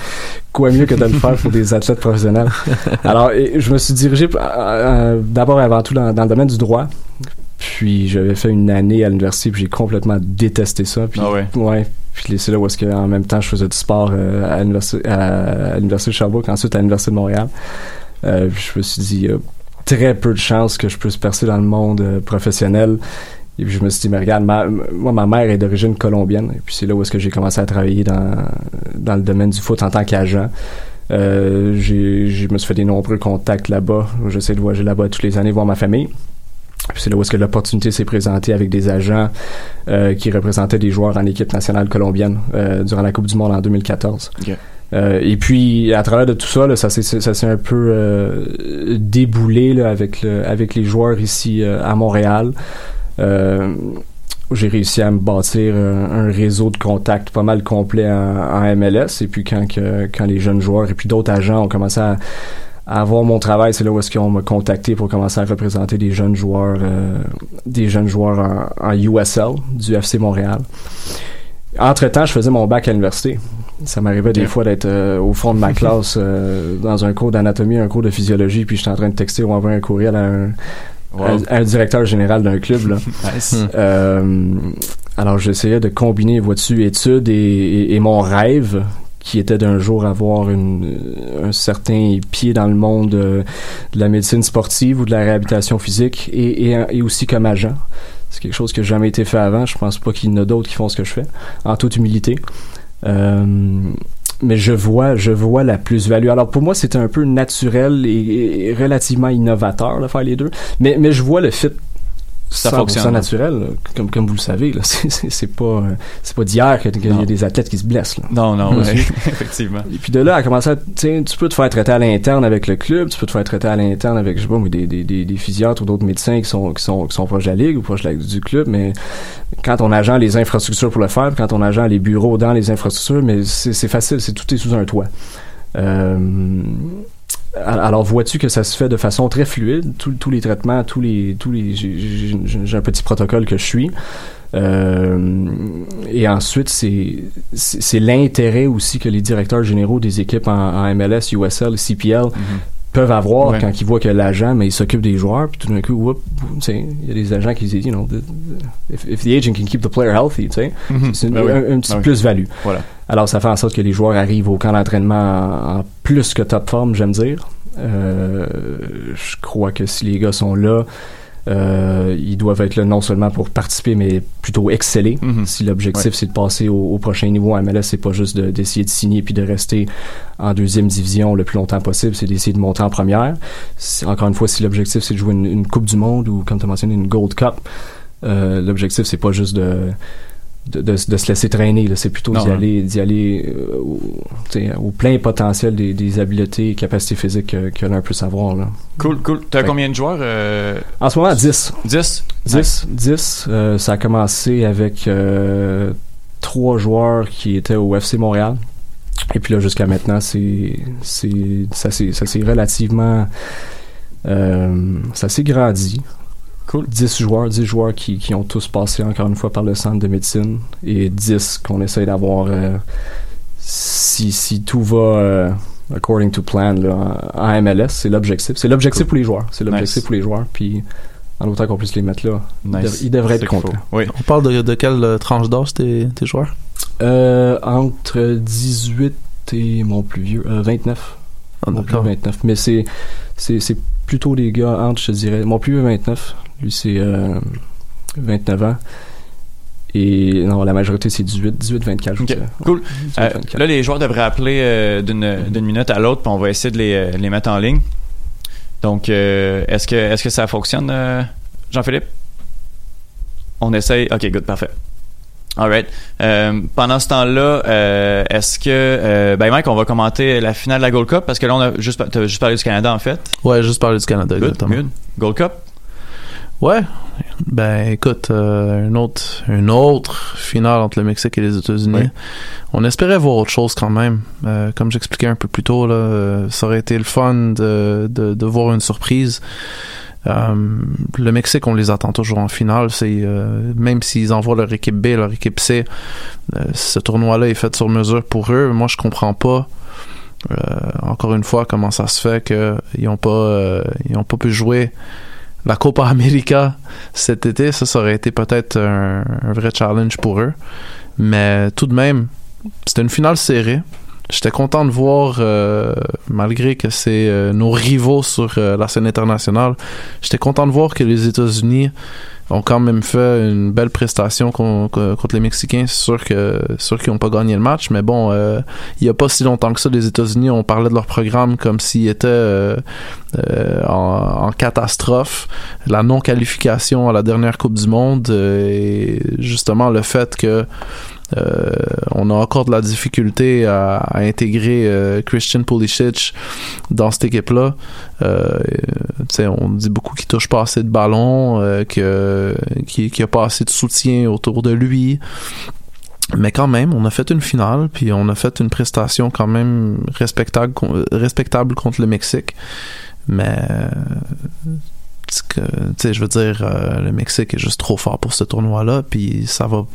quoi mieux que de le faire pour des athlètes professionnels? Alors, et je me suis dirigé euh, euh, d'abord et avant tout dans, dans le domaine du droit. Puis j'avais fait une année à l'université, puis j'ai complètement détesté ça. Puis, Ah ouais? Puis c'est là où est-ce que en même temps je faisais du sport euh, à l'université à, à l'université de Sherbrooke, ensuite à l'université de Montréal. Euh, puis je me suis dit il y a très peu de chances que je puisse percer dans le monde euh, professionnel. Et puis je me suis dit mais regarde, ma- moi ma mère est d'origine colombienne. Et puis c'est là où est-ce que j'ai commencé à travailler dans dans le domaine du foot en tant qu'agent. Euh, je me suis fait des nombreux contacts là-bas. J'essaie de voyager là-bas toutes les années voir ma famille. Puis c'est là où est-ce que l'opportunité s'est présentée avec des agents euh, qui représentaient des joueurs en équipe nationale colombienne euh, durant la Coupe du Monde en 2014. Ok. Euh, et puis à travers de tout ça, là, ça s'est un peu déboulé là, avec le, avec les joueurs ici à Montréal. Euh, j'ai réussi à me bâtir un, un réseau de contacts pas mal complet en, en MLS. Et puis quand que, quand les jeunes joueurs et puis d'autres agents ont commencé à, à avoir mon travail, c'est là où est-ce qu'ils ont me contacté pour commencer à représenter des jeunes joueurs, euh, des jeunes joueurs en, en USL du FC Montréal. Entre-temps, je faisais mon bac à l'université. Ça m'arrivait des fois d'être euh, au fond de ma classe euh, dans un cours d'anatomie, un cours de physiologie, puis j'étais en train de texter ou envoyer un courriel à un, Wow. un directeur général d'un club. Là. Nice. Euh, alors j'essayais de combiner, vois-tu, études et, et- et mon rêve qui était d'un jour avoir une, un certain pied dans le monde euh, de la médecine sportive ou de la réhabilitation physique et, aussi comme agent. C'est quelque chose qui n'a jamais été fait avant. Je pense pas qu'il y en a d'autres qui font ce que je fais, en toute humilité. Euh, mais je vois, je vois la plus-value. Alors pour moi, c'était un peu naturel et, relativement innovateur de faire les deux. Mais, mais je vois le fit Ça 100% fonctionne. naturel, là. comme comme vous le savez. là. C'est- pas euh, c'est pas d'hier qu'il y a des athlètes qui se blessent. Là. Non, non, ouais, effectivement. Et puis de là, à commencer à, tu peux te faire traiter à l'interne avec le club, tu peux te faire traiter à l'interne avec, je sais pas, des, des, des, des physiatres ou d'autres médecins qui sont, qui sont, qui sont proches de la ligue ou proches de la- du club, mais quand ton agent les infrastructures pour le faire, quand ton agent les bureaux dans les infrastructures, mais c'est c'est facile, c'est tout est sous un toit. Euh, alors vois-tu que ça se fait de façon très fluide, tous les traitements, tous les, tous les, j'ai- un petit protocole que je suis. Euh, et ensuite, c'est l'intérêt aussi que les directeurs généraux des équipes en, en MLS, USL, CPL peuvent avoir Ouais. quand ils voient que l'agent, mais il s'occupe des joueurs, puis tout d'un coup, whoop, tu sais, il y a des agents qui disent, you know, the- the- if, if the agent can keep the player healthy, tu sais, Mhm. c'est une, Ben oui. un, un petit Ben oui. plus-value. Voilà. Alors, ça fait en sorte que les joueurs arrivent au camp d'entraînement en, en plus que top forme, j'aime dire. Euh, je crois que si les gars sont là, euh, ils doivent être là non seulement pour participer, mais plutôt exceller. Mhm. Si l'objectif Ouais. c'est de passer au, au prochain niveau en MLS, c'est pas juste de- d'essayer de, signer puis de rester en deuxième division le plus longtemps possible, c'est d'essayer de monter en première. Encore une fois, si l'objectif c'est de jouer une, une Coupe du Monde ou, comme tu as mentionné, une Gold Cup, euh, l'objectif c'est pas juste de de, de, de se laisser traîner, c'est plutôt d'y hein. aller, d'y aller euh, au, plein potentiel des, des habiletés et capacités physiques que, que l'un peut savoir. Là. Cool, cool. T'as combien de joueurs euh, En ce moment, 10. 10 10. 10. Euh, ça a commencé avec euh, trois joueurs qui étaient au FC Montréal. Et puis là, jusqu'à maintenant, c'est, c'est, ça s'est, relativement, ça s'est grandi. Cool. 10 joueurs, 10 joueurs qui, qui ont tous passé encore une fois par le centre de médecine et 10 qu'on essaye d'avoir euh, si, si tout va euh, according to plan là, en MLS, c'est l'objectif. C'est l'objectif pour les joueurs. C'est l'objectif Nice. pour les joueurs. Puis en autant qu'on puisse les mettre là, ils Nice. ils devraient être contents. Oui. On parle de, de quelle euh, tranche d'âge tes, tes joueurs? Euh, entre 18 et mon plus vieux, euh, 29. Ah, mon plus d'accord. vieux, 29. Mais c'est plutôt les gars entre, je te dirais. Mon plus vieux, 29. Lui, c'est euh, 29 ans. Et non, la majorité, c'est 18, 18, 24, je Ok, dirais. Cool. 18, Euh, 24. là, les joueurs devraient appeler euh, d'une minute à l'autre, puis on va essayer de les, euh, les mettre en ligne. Donc, euh, est-ce que, est que ça fonctionne, euh, Jean-Philippe? On essaye. Ok, good, parfait. Alright. Euh, pendant ce temps-là, euh, est-ce que, euh, ben Mike, on va commenter la finale de la Gold Cup parce que là, on a juste, juste parlé du Canada en fait. Ouais, juste parler du Canada, Good, exactement. good. Gold Cup? Ouais. Ben écoute, euh, une autre une autre finale entre le Mexique et les États-Unis. On espérait voir autre chose quand même. Euh, comme j'expliquais un peu plus tôt, là, ça aurait été le fun de, de, de voir une surprise. Euh, le Mexique, on les attend toujours en finale. Euh, même s'ils envoient leur équipe B, leur équipe C, euh, ce tournoi-là est fait sur mesure pour eux. Moi, je comprends pas. encore une fois, comment ça se fait qu'ils n'ont pas pas pu jouer la Copa América cet été, ça, ça aurait été peut-être un, un vrai challenge pour eux. Mais tout de même, c'était une finale serrée. J'étais content de voir, euh, malgré que c'est euh, nos rivaux sur euh, la scène internationale, j'étais content de voir que les États-Unis ont quand même fait une belle prestation con- con- contre les Mexicains. C'est sûr que sûr qu'ils n'ont pas gagné le match, mais bon, euh, il n'y a pas si longtemps que ça, les États-Unis, on parlait de leur programme comme s'ils étaient euh, euh, en, en catastrophe. La non-qualification à la dernière Coupe du Monde euh, et justement le fait que on a encore de la difficulté à, intégrer euh, Christian Pulisic dans cette équipe-là. Euh, on dit beaucoup qu'il touche pas assez de ballons, euh, qu'il y a pas assez de soutien autour de lui. Mais quand même, on a fait une finale, puis on a fait une prestation quand même respectable, respectable contre le Mexique. Mais euh, tu sais, je veux dire, euh, le Mexique est juste trop fort pour ce tournoi-là, puis ça va,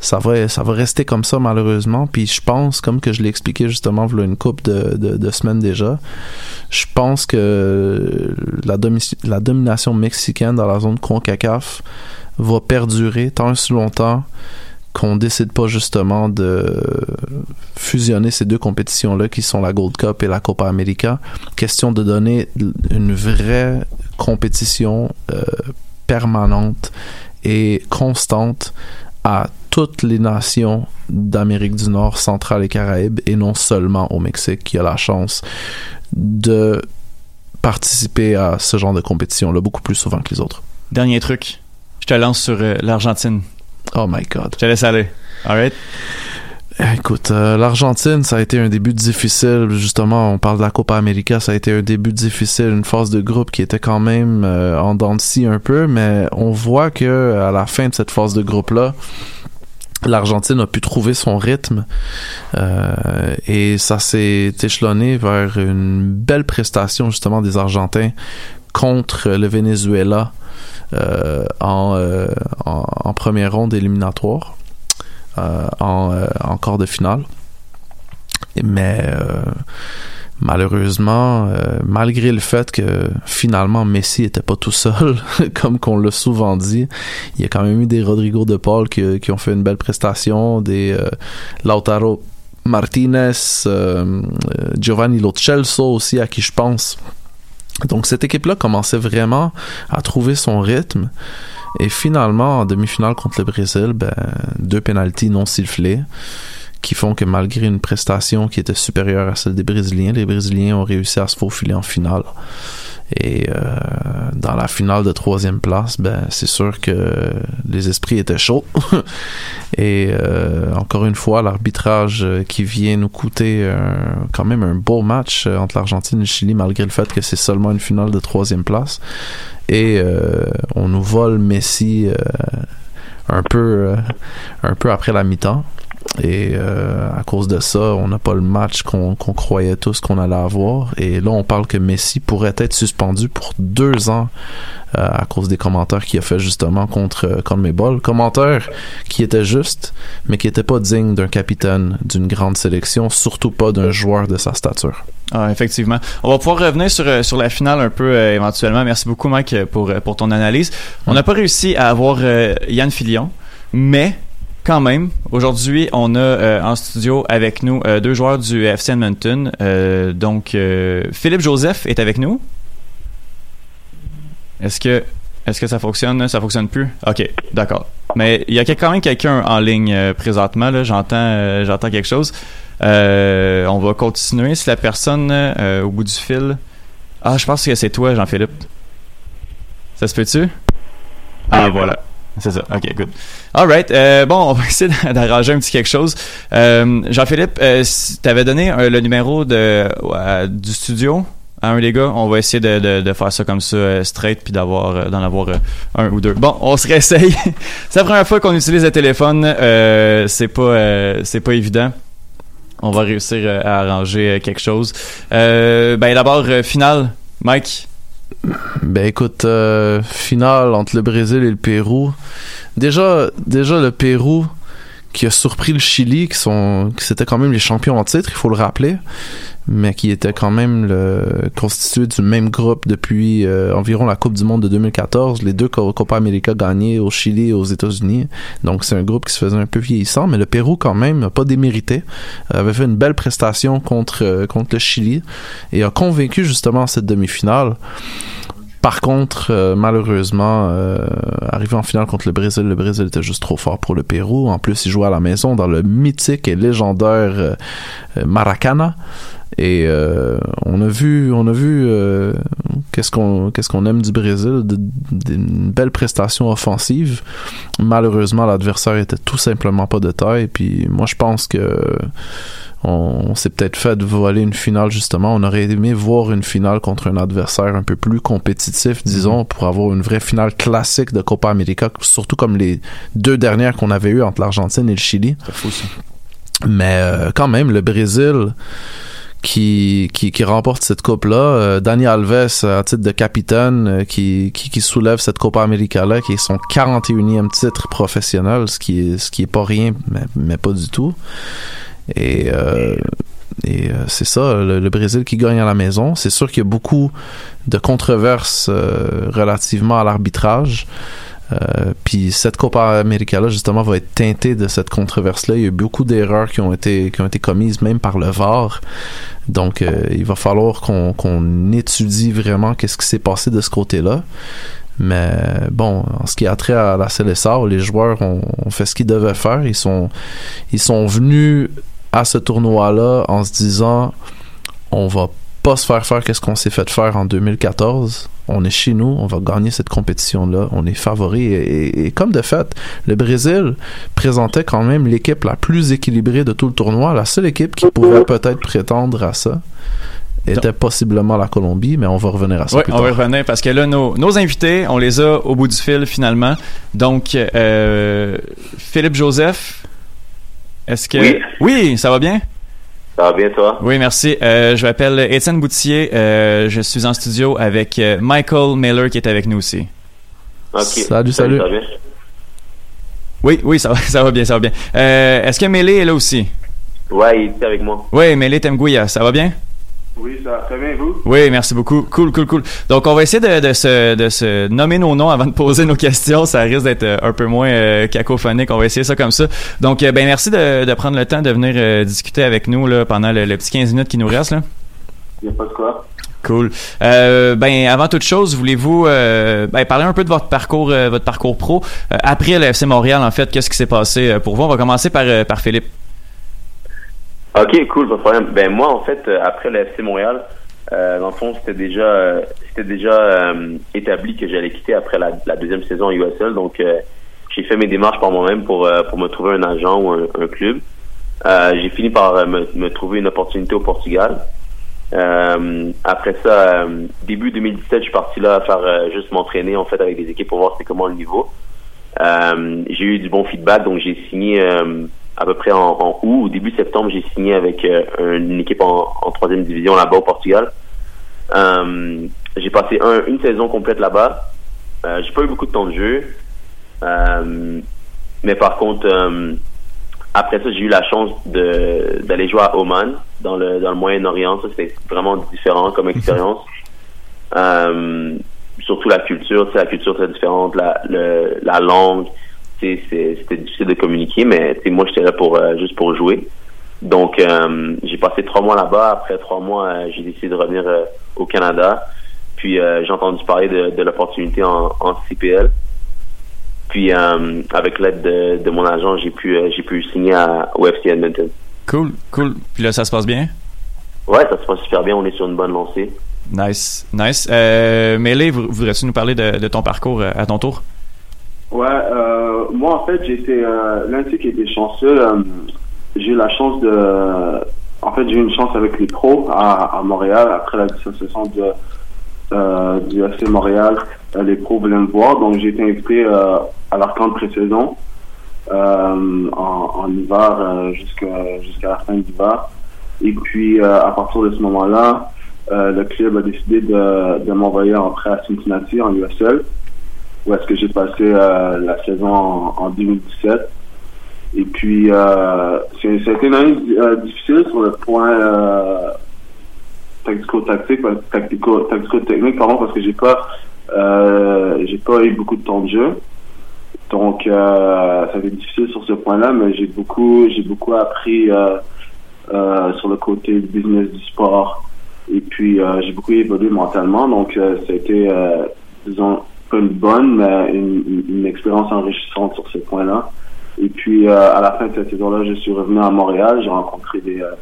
ça va, ça va rester comme ça malheureusement. Puis je pense, comme que je l'ai expliqué justement, voilà une coupe de, de, de semaines déjà, je pense que la, domi- la domination mexicaine dans la zone Concacaf va perdurer tant si longtemps qu'on décide pas justement de fusionner ces deux compétitions-là qui sont la Gold Cup et la Copa América. Question de donner une vraie compétition euh, permanente et constante à toutes les nations d'Amérique du Nord, centrale et Caraïbes et non seulement au Mexique qui a la chance de participer à ce genre de compétition-là beaucoup plus souvent que les autres. Dernier truc. Je te lance sur euh, l'Argentine. Oh my God. Je te laisse aller. Alright. Écoute, euh, l'Argentine, ça a été un début difficile. Justement, on parle de la Copa América, ça a été un début difficile, une phase de groupe qui était quand même euh, en dents de scie un peu, mais on voit que à la fin de cette phase de groupe-là, l'Argentine a pu trouver son rythme euh, et ça s'est échelonné vers une belle prestation justement des Argentins contre le Venezuela euh, en, euh, en, première ronde éliminatoire euh, en, en quart de finale. Mais malheureusement, euh, malgré le fait que finalement Messi était pas tout seul, comme qu'on l'a souvent dit, il y a quand même eu des Rodrigo de Paul qui, qui ont fait une belle prestation, des euh, Lautaro Martinez, euh, Giovanni Lo Celso aussi à qui je pense. Donc cette équipe-là commençait vraiment à trouver son rythme. Et finalement, en demi-finale contre le Brésil, ben, deux pénalties non sifflés qui font que malgré une prestation qui était supérieure à celle des Brésiliens, les Brésiliens ont réussi à se faufiler en finale. Et euh, dans la finale de troisième place, ben c'est sûr que les esprits étaient chauds. Et euh, encore une fois, l'arbitrage qui vient nous coûter quand même un beau match euh, entre l'Argentine et le Chili, malgré le fait que c'est seulement une finale de troisième place. Et euh, on nous vole Messi euh, un peu euh, un peu après la mi-temps. Et euh, à cause de ça, on n'a pas le match qu'on croyait tous qu'on allait avoir. Et là, on parle que Messi pourrait être suspendu pour deux ans euh, à cause des commentaires qu'il a fait justement contre euh, Conmebol. Commentaires qui étaient justes, mais qui n'étaient pas dignes d'un capitaine d'une grande sélection, surtout pas d'un joueur de sa stature. Ah, effectivement. On va pouvoir revenir sur, euh, sur la finale un peu euh, éventuellement. Merci beaucoup, Mike, euh, pour, pour ton analyse. On n'a pas réussi à avoir euh, Yann Filion, mais quand même, aujourd'hui, on a euh, en studio avec nous euh, deux joueurs du FC Edmonton. Euh, donc, Philippe Joseph est avec nous. Est-ce que, est-ce que ça fonctionne? Ça fonctionne plus? OK, d'accord. Mais il y a quand même quelqu'un en ligne présentement. Là, j'entends, j'entends quelque chose. On va continuer. Si la personne au bout du fil... Ah, je pense que c'est toi, Jean-Philippe. Ça se peut-tu? Ah, voilà. C'est ça. OK, good. All right. Euh, bon, on va essayer d'arranger un petit quelque chose. Euh, Jean-Philippe, euh, tu avais donné euh, le numéro de, du studio à un des gars. On va essayer de, de, faire ça comme ça, straight, puis d'avoir, d'en avoir un ou deux. Bon, on se réessaye. c'est la première fois qu'on utilise le téléphone. C'est pas, c'est pas évident. On va réussir à arranger quelque chose. Ben d'abord, finale. Mike. Ben écoute, euh, finale entre le Brésil et le Pérou. Déjà, déjà le Pérou qui a surpris le Chili, qui sont, qui c'était quand même les champions en titre, il faut le rappeler, mais qui était quand même le, constitué du même groupe depuis euh, environ la Coupe du Monde de 2014, les deux Co- Copa América gagnés au Chili et aux États-Unis. Donc c'est un groupe qui se faisait un peu vieillissant, mais le Pérou quand même n'a pas démérité, avait fait une belle prestation contre euh, contre le Chili et a convaincu justement cette demi-finale. Par contre, euh, malheureusement, euh, arrivé en finale contre le Brésil, le Brésil était juste trop fort pour le Pérou. En plus, il jouait à la maison dans le mythique et légendaire euh, euh, Maracana. Et euh, on a vu, on a vu euh, qu'est-ce qu'on qu'est-ce qu'on aime du Brésil, de- de- une belle prestation offensive. Malheureusement, l'adversaire était tout simplement pas de taille. Puis moi, je pense que on, on s'est peut-être fait voler une finale justement. On aurait aimé voir une finale contre un adversaire un peu plus compétitif, disons, pour avoir une vraie finale classique de Copa América, surtout comme les deux dernières qu'on avait eues entre l'Argentine et le Chili. C'est fou ça. Mais euh, quand même, le Brésil qui, qui, remporte cette coupe-là, euh, Dani Alves à titre de capitaine euh, qui, qui, soulève cette Copa América-là, qui est son 41e titre professionnel, ce qui est, ce qui est pas rien, mais, pas du tout. Et, euh, et euh, c'est ça, le, le Brésil qui gagne à la maison. C'est sûr qu'il y a beaucoup de controverses relativement à l'arbitrage. Euh, puis cette Copa América là justement va être teintée de cette controverse là il y a eu beaucoup d'erreurs qui ont été qui ont été commises même par le VAR donc euh, il va falloir qu'on étudie vraiment qu'est-ce qui s'est passé de ce côté là mais bon en ce qui a trait à la CLSR les joueurs ont, ont fait ce qu'ils devaient faire. Ils sont ils sont venus à ce tournoi là en se disant on va pas se faire faire qu'est-ce qu'on s'est fait faire en 2014. On est chez nous, on va gagner cette compétition-là, on est favori. Et, et- et comme de fait, le Brésil présentait quand même l'équipe la plus équilibrée de tout le tournoi. La seule équipe qui pouvait peut-être prétendre à ça était possiblement la Colombie, mais on va revenir à ça Oui, plus on va revenir parce que là, nos, nos invités, on les a au bout du fil finalement. Donc, euh, Philippe Joseph, est-ce que. Oui. Oui, ça va bien? Ça va bien, toi? Oui, merci. Euh, je m'appelle Étienne Boutier. Euh, je suis en studio avec euh, Michael Miller qui est avec nous aussi. Ok. Salut, salut. Ça va bien? Oui, oui, ça va, ça va bien, ça va bien. Euh, est-ce que Mélé est là aussi? Ouais, il était avec moi. Oui, Mélé Temgouya, ça va bien? Oui, ça va très bien, vous? Oui, merci beaucoup. Cool, cool, cool. Donc, on va essayer de, de, se, de se nommer nos noms avant de poser nos questions. Ça risque d'être euh, un peu moins euh, cacophonique. On va essayer ça comme ça. Donc, euh, ben merci de, de prendre le temps de venir euh, discuter avec nous là, pendant le, le petit 15 minutes qui nous reste. Là. Il n'y a pas de quoi. Cool. Ben avant toute chose, voulez-vous ben, parler un peu de votre parcours, votre parcours pro après le FC Montréal en fait, qu'est-ce qui s'est passé pour vous? On va commencer par par Philippe. Ok, cool, pas de problème. Ben moi, en fait, euh, après le FC Montréal, euh, dans le fond, c'était déjà, euh, c'était déjà euh, établi que j'allais quitter après la, la deuxième saison USL. Donc, euh, j'ai fait mes démarches par moi-même pour euh, pour me trouver un agent ou un, club. J'ai fini par me, me trouver une opportunité au Portugal. Après ça, début 2017, je suis parti là à faire juste m'entraîner en fait avec des équipes pour voir c'est comment le niveau. J'ai eu du bon feedback, donc j'ai signé à peu près en, en août ou début septembre, j'ai signé avec euh, une équipe en, en troisième division là-bas au Portugal. Euh, j'ai passé un- une saison complète là-bas. Euh, j'ai pas eu beaucoup de temps de jeu, Euh, mais par contre, euh, après ça, j'ai eu la chance de d'aller jouer à Oman dans le dans le Moyen-Orient. Ça, c'était vraiment différent comme expérience. Euh, surtout la culture, c'est la culture très différente, la, le, la langue, c'était difficile de communiquer, mais moi, j'étais là pour euh, juste pour jouer. Donc, euh, j'ai passé trois mois là-bas. Après trois mois, euh, j'ai décidé de revenir au Canada. Puis, j'ai entendu parler de, de l'opportunité en, en CPL. Puis, avec l'aide de, de mon agent, j'ai pu, j'ai pu signer à, au FC Edmonton. Cool, cool. Puis là, ça se passe bien? Ouais, ça se passe super bien. On est sur une bonne lancée. Nice, nice. Euh, vou- voudrais-tu nous parler de, de ton parcours à ton tour? Ouais, euh, moi en fait j'étais euh, l'un qui était chanceux. euh, j'ai eu la chance de, en fait j'ai eu une chance avec les pros à, à Montréal après la dissociation de euh, du FC Montréal. Euh, les pros voulaient me voir, donc j'ai été invité euh, à leur camp de pré-saison euh, en, en hiver jusqu'à jusqu'à la fin de l'hiver. Et puis à partir de ce moment-là, le club a décidé de, de m'envoyer en prêt à Cincinnati en USL où est-ce que j'ai passé euh, la saison en, en 2017. Et puis, euh, été une euh, difficile sur le point euh, tactico-tactique, tactico, tactico-technique, pardon, parce que j'ai pas, j'ai pas eu beaucoup de temps de jeu. Donc, ça a été difficile sur ce point-là, mais j'ai beaucoup, beaucoup appris sur le côté business du sport. Et puis, j'ai beaucoup évolué mentalement. Donc, ça a été, euh, disons, une bonne, mais une, une- expérience enrichissante sur ce point-là. Et puis, euh, à la fin de cette saison-là, je suis revenu à Montréal. J'ai rencontré des, euh,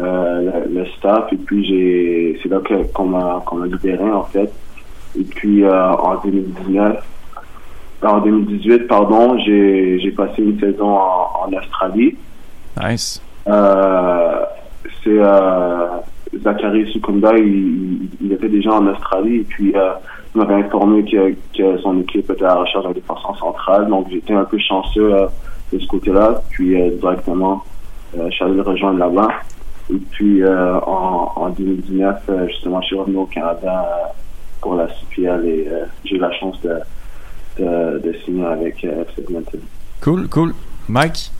euh, le, le staff. Et puis, j'ai, c'est là qu'on m'a, qu'on m'a libéré, en fait. Et puis, euh, en 2019, en 2018, pardon, j'ai, j'ai passé une saison en, en Australie. Nice. Euh, c'est euh, Zachary Sukunda, il, il, était déjà en Australie et puis euh, m'avait informé que, que son équipe était à la recherche d'un défenseur central, donc j'étais un peu chanceux euh, de ce côté-là. Puis euh, directement, euh, je suis allé le rejoindre là-bas. Et puis euh, en, en 2019, euh, justement, je suis revenu au Canada euh, pour la CPL et euh, j'ai eu la chance de, de, de signer avec euh. Cool, cool. Mike?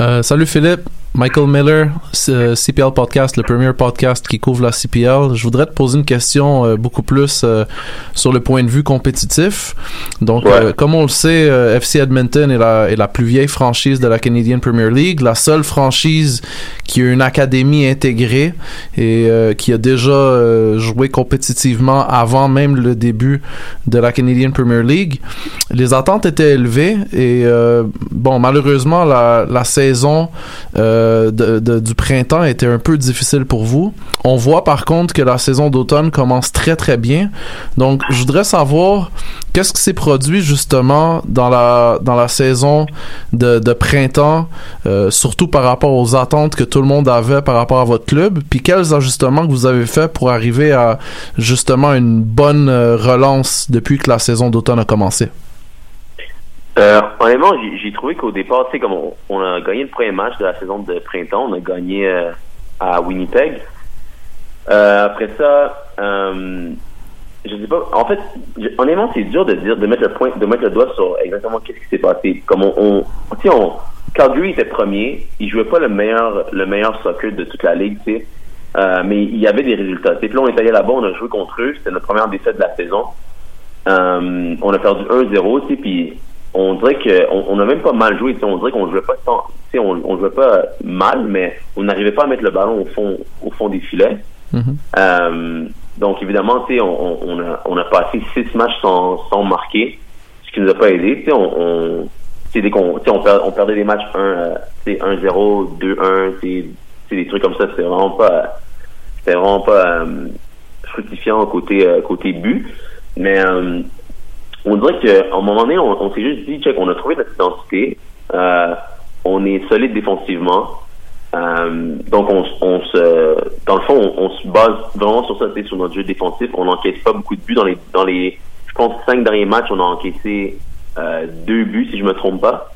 Euh, salut Philippe, Michael Miller, CPL Podcast, le premier podcast qui couvre la CPL. Je voudrais te poser une question euh, beaucoup plus euh, sur le point de vue compétitif. Donc, euh, comme on le sait, FC Edmonton est la, est la plus vieille franchise de la Canadian Premier League, la seule franchise qui a une académie intégrée et qui a déjà joué compétitivement avant même le début de la Canadian Premier League. Les attentes étaient élevées et bon, malheureusement, la, la saison euh, de- du printemps était un peu difficile pour vous. On voit par contre que la saison d'automne commence très très bien. Donc, je voudrais savoir qu'est-ce qui s'est produit justement dans la saison de, de printemps, euh, surtout par rapport aux attentes que tout le monde avait par rapport à votre club, puis quels ajustements que vous avez fait pour arriver à justement une bonne euh, relance depuis que la saison d'automne a commencé? Euh, honnêtement, j'ai- trouvé qu'au départ, tu sais, comme on, a gagné le premier match de la saison de printemps, on a gagné euh, à Winnipeg. Euh, après ça, euh, je sais pas. En fait, honnêtement, c'est dur de dire, de mettre le point, de mettre le doigt sur exactement qu'est-ce qui s'est passé. Comme on, on tu sais, on, Calgary était premier, il jouait pas le meilleur, le meilleur soccer de toute la ligue, tu sais. Euh, mais il y avait des résultats. Puis là, on est allé là-bas, on a joué contre eux, c'était notre première défaite de la saison. On a perdu 1-0, tu sais, puis on dirait que on, on a même pas mal joué, on dirait qu'on jouait pas tant, on, on jouait pas mal, mais on n'arrivait pas à mettre le ballon au fond, au fond des filets. Euh, donc évidemment, on, on, a, on a passé six matchs sans, sans marquer, ce qui nous a pas aidé. On, on, dès qu'on, on, per- on perdait des matchs 1, euh, tu sais, 1-0, 2-1, tu sais, tu sais, des trucs comme ça, c'était vraiment pas, c'était vraiment pas euh, fructifiant côté euh, côté but. Mais euh, on dirait qu'à un moment donné, on, s'est juste dit, check, on a trouvé notre identité, euh, on est solide défensivement. Euh, donc on, on se dans le fond on, se base vraiment sur ça sais, sur notre jeu défensif. On n'encaisse pas beaucoup de buts. Dans les dans les je pense cinq derniers matchs on a encaissé euh, deux buts si je me trompe pas.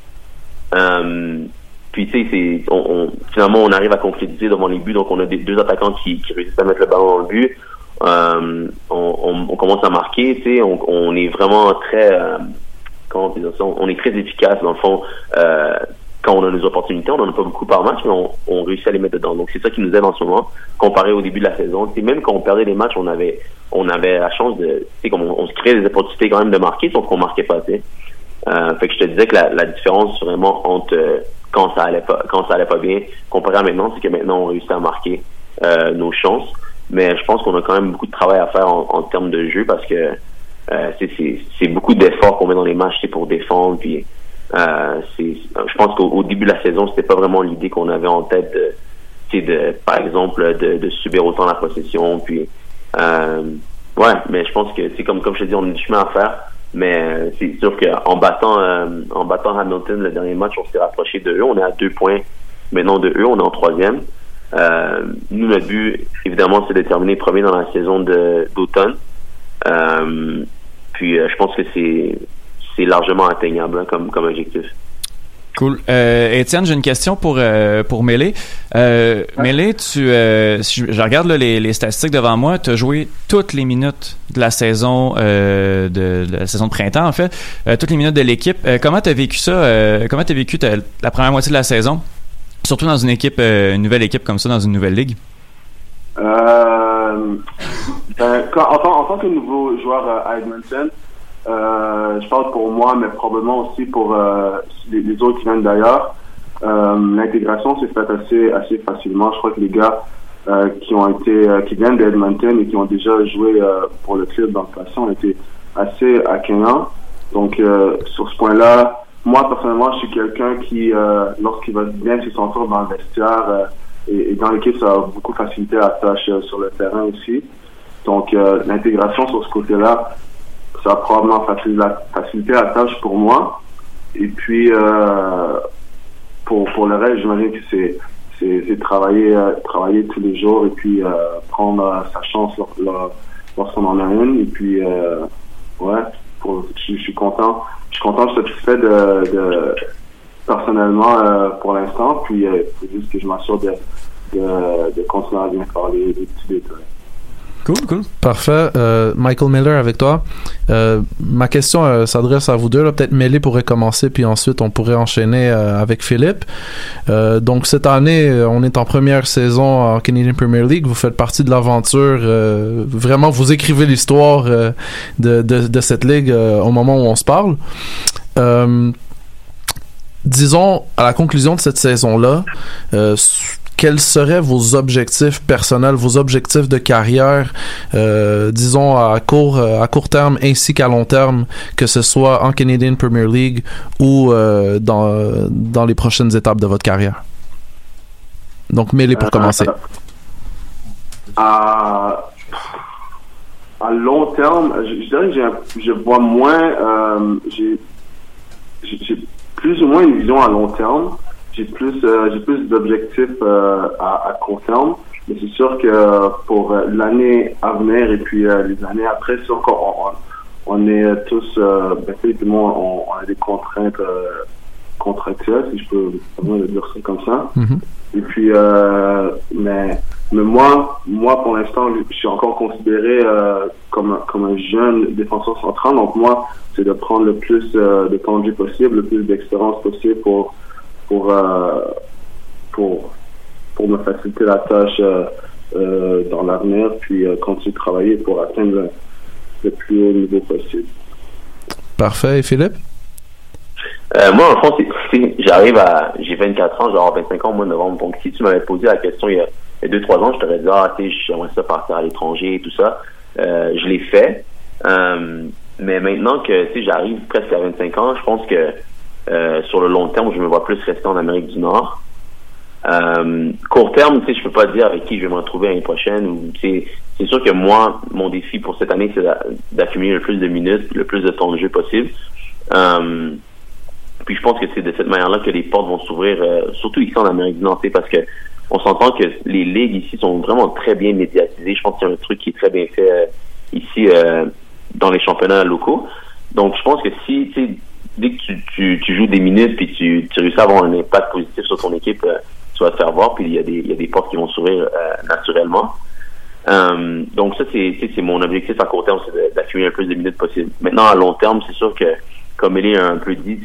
Euh, puis tu sais c'est on, finalement on arrive à concrétiser devant les buts. Donc on a deux attaquants qui, qui réussissent à mettre le ballon dans le but euh, on, commence à marquer tu sais on, est vraiment très euh, comment on dire ça on est très efficace dans le fond euh, quand on a des opportunités, on n'en a pas beaucoup par match, mais on, réussit à les mettre dedans. Donc c'est ça qui nous aide en ce moment, comparé au début de la saison. C'est même quand on perdait les matchs, on avait on avait la chance de, tu on, on se créait des opportunités quand même de marquer, sauf qu'on marquait pas. tu fait je te disais que la, la différence vraiment entre quand ça allait pas quand ça allait pas bien comparé à maintenant, c'est que maintenant on réussit à marquer nos chances. Mais je pense qu'on a quand même beaucoup de travail à faire en, en termes de jeu parce que euh, c'est- beaucoup d'efforts qu'on met dans les matchs pour défendre. Puis euh, je pense qu'au au début de la saison, c'était pas vraiment l'idée qu'on avait en tête de, de par exemple de, de subir autant la possession. Puis euh, ouais, mais je pense que c'est comme comme je te dis, on a du chemin à faire. Mais c'est sûr qu'en battant euh, en battant Hamilton le dernier match, on s'est rapproché de eux. On est à deux points maintenant de eux. On est en troisième. Euh, nous, notre but, évidemment, c'est de terminer premier dans la saison d'automne. Euh, puis euh, je pense que c'est c'est largement atteignable hein, comme comme objectif. Cool. Euh, Étienne, j'ai une question pour euh, pour Mélé. Euh, Mélé, tu, euh, si je, je regarde là, les, les statistiques devant moi, tu as joué toutes les minutes de la saison euh, de, de la saison de printemps en fait, euh, toutes les minutes de l'équipe. Euh, comment tu as vécu ça euh, Comment tu as vécu ta- la première moitié de la saison, surtout dans une équipe, euh, une nouvelle équipe comme ça, dans une nouvelle ligue? Euh, ben, en, tant, en que nouveau joueur euh, à Edmonton, euh, je parle pour moi, mais probablement aussi pour les, autres qui viennent d'ailleurs. L'intégration s'est faite assez, facilement. Je crois que les gars qui ont été, qui viennent d'Edmonton et qui ont déjà joué pour le club dans le passé ont été assez accueillants. Donc sur ce point-là, moi personnellement, je suis quelqu'un qui, euh, lorsqu'il va bien se sentir dans le vestiaire euh, et, dans l'équipe, ça va beaucoup faciliter la tâche euh, sur le terrain aussi. Donc l'intégration sur ce côté-là, ça va probablement faciliter la, tâche pour moi. Et puis pour le reste, j'imagine que c'est c'est travailler travailler tous les jours et puis prendre sa chance lor- lor- lorsqu'on en a une. Et puis ouais, je, suis content. Je suis content, je suis satisfait de, personnellement euh, pour l'instant. Puis euh, il faut juste que je m'assure de, de, de continuer à bien faire les, les petits détails. Cool, cool. Parfait. Euh, Michael Miller avec toi. Euh, ma question euh, s'adresse à vous deux. Peut-être Mélé pourrait commencer, puis ensuite on pourrait enchaîner avec Philippe. Donc cette année, on est en première saison en Canadian Premier League. Vous faites partie de l'aventure. vraiment, vous écrivez l'histoire de, cette ligue au moment où on se parle. Disons, à la conclusion de cette saison-là, quels seraient vos objectifs personnels, vos objectifs de carrière, euh, disons à court, euh, à court terme ainsi qu'à long terme, que ce soit en Canadian Premier League ou euh, dans, dans les prochaines étapes de votre carrière? Donc, mêlez pour commencer. à, à long terme, je, je dirais que j'ai je vois moins, j'ai j'ai- j'ai plus ou moins une vision à long terme. J'ai plus, euh, j'ai plus d'objectifs euh, à, à court terme. Mais c'est sûr que pour euh, l'année à venir et puis les années après, c'est sûr qu'on on, on est tous, ben, moi, on, on a des contraintes contractuelles, si je peux vraiment le dire ça comme ça. Et puis, euh, mais, mais moi, moi pour l'instant, je suis encore considéré euh, comme, un- comme un jeune défenseur central. Donc moi, c'est de prendre le plus euh, de temps possible, le plus d'expérience possible pour pour euh, pour pour me faciliter la tâche euh, euh, dans l'avenir, puis euh, continuer de travailler pour atteindre le, le plus haut niveau possible. Parfait. Et Philippe? Euh, moi, en fond, c'est- j'arrive à, j'ai 24 ans, genre 25 ans au mois de novembre. Donc, si tu m'avais posé la question il y a, il y a 2-3 ans, je t'aurais dit, ah, tu sais, j'aimerais ça partir à l'étranger et tout ça. Euh, je l'ai fait. Euh, mais maintenant que, tu sais, j'arrive presque à 25 ans, je pense que, euh, sur le long terme, je me vois plus rester en Amérique du Nord. Euh, court terme, tu sais, je peux pas dire avec qui je vais me retrouver l'année prochaine. C'est sûr que moi, mon défi pour cette année, c'est d'a- d'accumuler le plus de minutes, le plus de temps de jeu possible. Euh, puis je pense que c'est de cette manière-là que les portes vont s'ouvrir, surtout ici en Amérique du Nord, parce que on s'entend que les ligues ici sont vraiment très bien médiatisées. Je pense qu'il y a un truc qui est très bien fait ici dans les championnats locaux. Donc je pense que si, dès que tu, tu, tu joues des minutes puis tu, tu réussis à avoir un impact positif sur ton équipe, euh, tu vas te faire voir. Puis il y a des, il y a des portes qui vont s'ouvrir euh, naturellement. Euh, donc ça, c'est mon objectif à court terme, c'est d'accumuler le plus de minutes possible. Maintenant, à long terme, c'est sûr que, comme Elie a un peu dit,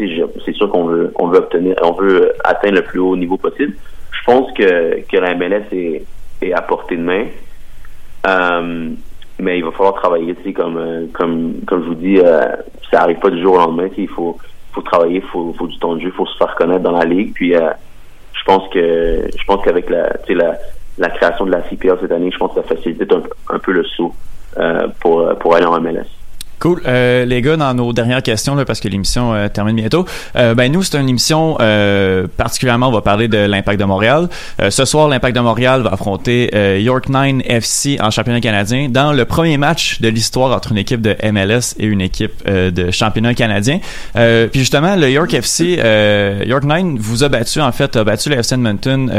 c'est sûr qu'on veut, on veut obtenir, on veut atteindre le plus haut niveau possible. Je pense que, que la MLS est, est à portée de main. Mais il va falloir travailler, tu sais, comme, euh, comme, comme je vous dis, euh, ça arrive pas du jour au lendemain, tu sais, il faut, faut travailler, faut, faut du temps de jeu, faut se faire connaître dans la ligue. Puis euh, je pense que je pense qu'avec la, tu sais, la, la création de la CPL cette année, je pense que ça facilite un, un peu le saut euh, pour, pour aller en MLS. Cool. Euh, les gars, dans nos dernières questions, là, parce que l'émission euh, termine bientôt, euh, ben nous, c'est une émission particulièrement, on va parler de l'Impact de Montréal. Ce soir, l'Impact de Montréal va affronter York 9 FC en championnat canadien dans le premier match de l'histoire entre une équipe de MLS et une équipe de championnat canadien. Puis justement, le York FC, York 9 vous a battu, en fait, a battu le FC Edmonton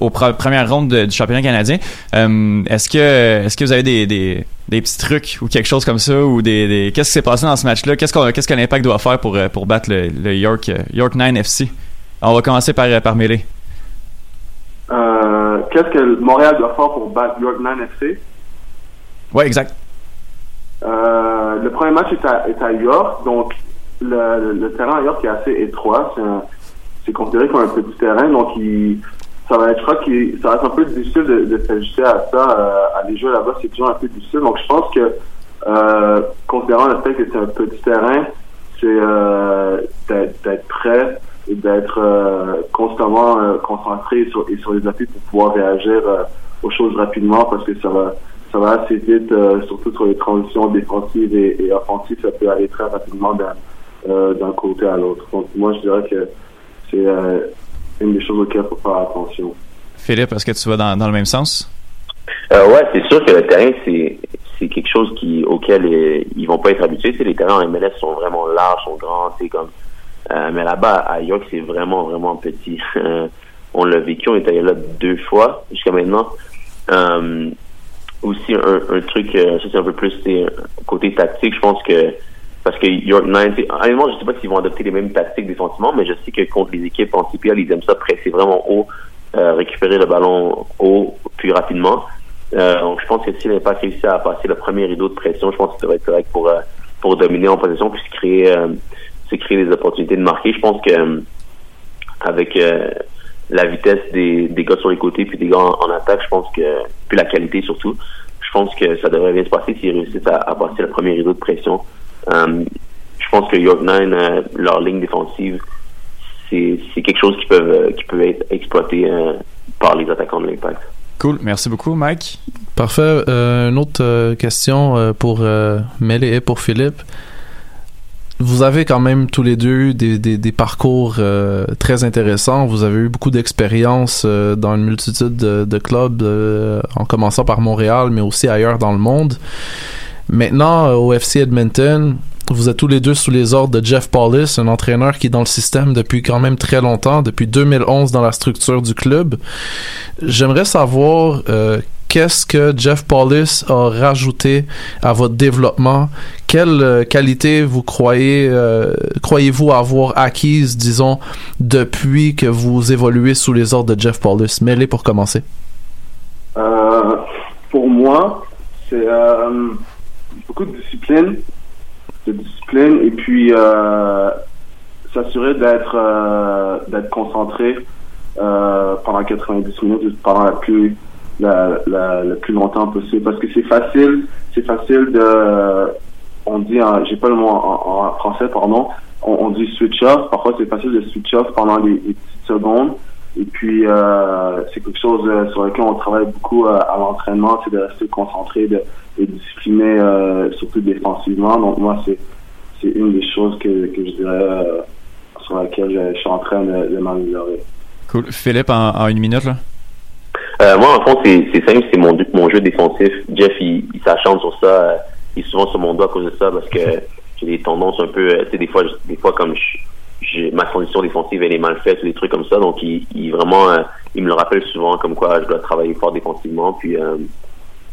aux pre- premières rondes de- du championnat canadien. Est-ce que est-ce que vous avez des, des petits trucs ou quelque chose comme ça ou des, des- qu'est-ce qui s'est passé dans ce match-là? Qu'est-ce qu'on qu'est-ce que l'Impact doit faire pour euh, pour battre le, le York euh, York 9 FC On va commencer par euh, par Mêlée. Euh, Qu'est-ce que Montréal doit faire pour battre York 9 FC? Ouais, exact. Euh, le premier match est à, est à York, donc le, le, le terrain à York est assez étroit. C'est un- C'est considéré comme un petit terrain, donc il, ça va être, je crois que ça va être un peu difficile de, de s'ajuster à ça. Euh, aller jouer là-bas, c'est toujours un peu difficile. Donc je pense que, euh, considérant le fait que c'est un petit terrain, c'est euh, d'être prêt et d'être euh, constamment euh, concentré sur, et sur les appuis pour pouvoir réagir euh, aux choses rapidement parce que ça va ça va assez vite, surtout sur les transitions défensives et, et offensives, ça peut aller très rapidement d'un côté à l'autre. Donc moi je dirais que c'est une des choses auxquelles il faut faire attention. Philippe, est-ce que tu vas dans, dans le même sens? Euh, ouais, c'est sûr que le terrain, c'est c'est quelque chose qui auquel euh, ils vont pas être habitués. Les terrains en MLS sont vraiment larges, sont grands, c'est comme. Euh, mais là-bas, à York, c'est vraiment, vraiment petit. On l'a vécu, on est allé là deux fois jusqu'à maintenant. Euh, aussi, un, un truc, euh, ça c'est un peu plus c'est, côté tactique, je pense que parce que York 9, c'est- honnêtement, je sais pas s'ils vont adopter les mêmes tactiques défensivement, mais je sais que contre les équipes en CPL, ils aiment ça presser vraiment haut, euh, récupérer le ballon haut plus rapidement. Euh, donc, je pense que si l'Impact réussit à passer le premier rideau de pression, je pense que ça va être correct pour, euh, pour dominer en possession puis se créer, créer des opportunités de marquer. Je pense que avec la vitesse des, des gars sur les côtés puis des gars en, attaque, je pense que puis la qualité surtout, je pense que ça devrait bien se passer s'ils réussissent à passer le premier rideau de pression. Euh, je pense que York 9, euh, leur ligne défensive, c'est c'est quelque chose qui peut euh, qui peut être exploité euh, par les attaquants de l'Impact. Cool, merci beaucoup, Mike. Parfait. Euh, une autre euh, question euh, pour euh, Mel et pour Philippe. Vous avez quand même tous les deux des, des, des parcours euh, très intéressants. Vous avez eu beaucoup d'expérience euh, dans une multitude de, de clubs, euh, en commençant par Montréal, mais aussi ailleurs dans le monde. Maintenant, euh, au FC Edmonton, vous êtes tous les deux sous les ordres de Jeff Paulus, un entraîneur qui est dans le système depuis quand même très longtemps, depuis 2011 dans la structure du club. J'aimerais savoir euh, qu'est-ce que Jeff Paulus a rajouté à votre développement? Quelle euh, qualité vous croyez croyez-vous avoir acquise, disons, depuis que vous évoluez sous les ordres de Jeff Paulus? Mêlez pour commencer. Pour moi, c'est beaucoup de discipline, de et puis euh, s'assurer d'être euh, d'être concentré euh, pendant 90 minutes, pendant la plus la, la, le plus longtemps possible, parce que c'est facile, c'est facile de, on dit, j'ai pas le mot en, français, pardon, on, on dit switch off. Parfois, c'est facile de switch off pendant les, les petites secondes. Et puis, euh, c'est quelque chose euh, sur lequel on travaille beaucoup euh, à l'entraînement, c'est de rester concentré, de, de discipliner, euh, surtout défensivement. Donc, moi, c'est c'est une des choses que, que je dirais euh, sur laquelle je, je suis en train de, de m'améliorer. Cool. Philippe, en, en une minute, là? Euh, moi, en fond, c'est c'est simple, c'est mon, mon jeu défensif. Jeff, il, il s'acharne sur ça. euh, il est souvent sur mon dos à cause de ça parce que j'ai des tendances un peu, tu sais, des fois, des fois comme je, j'ai- ma transition défensive, elle est mal faite ou des trucs comme ça. Donc, il, il vraiment, euh, il me le rappelle souvent comme quoi je dois travailler fort défensivement. Puis, euh,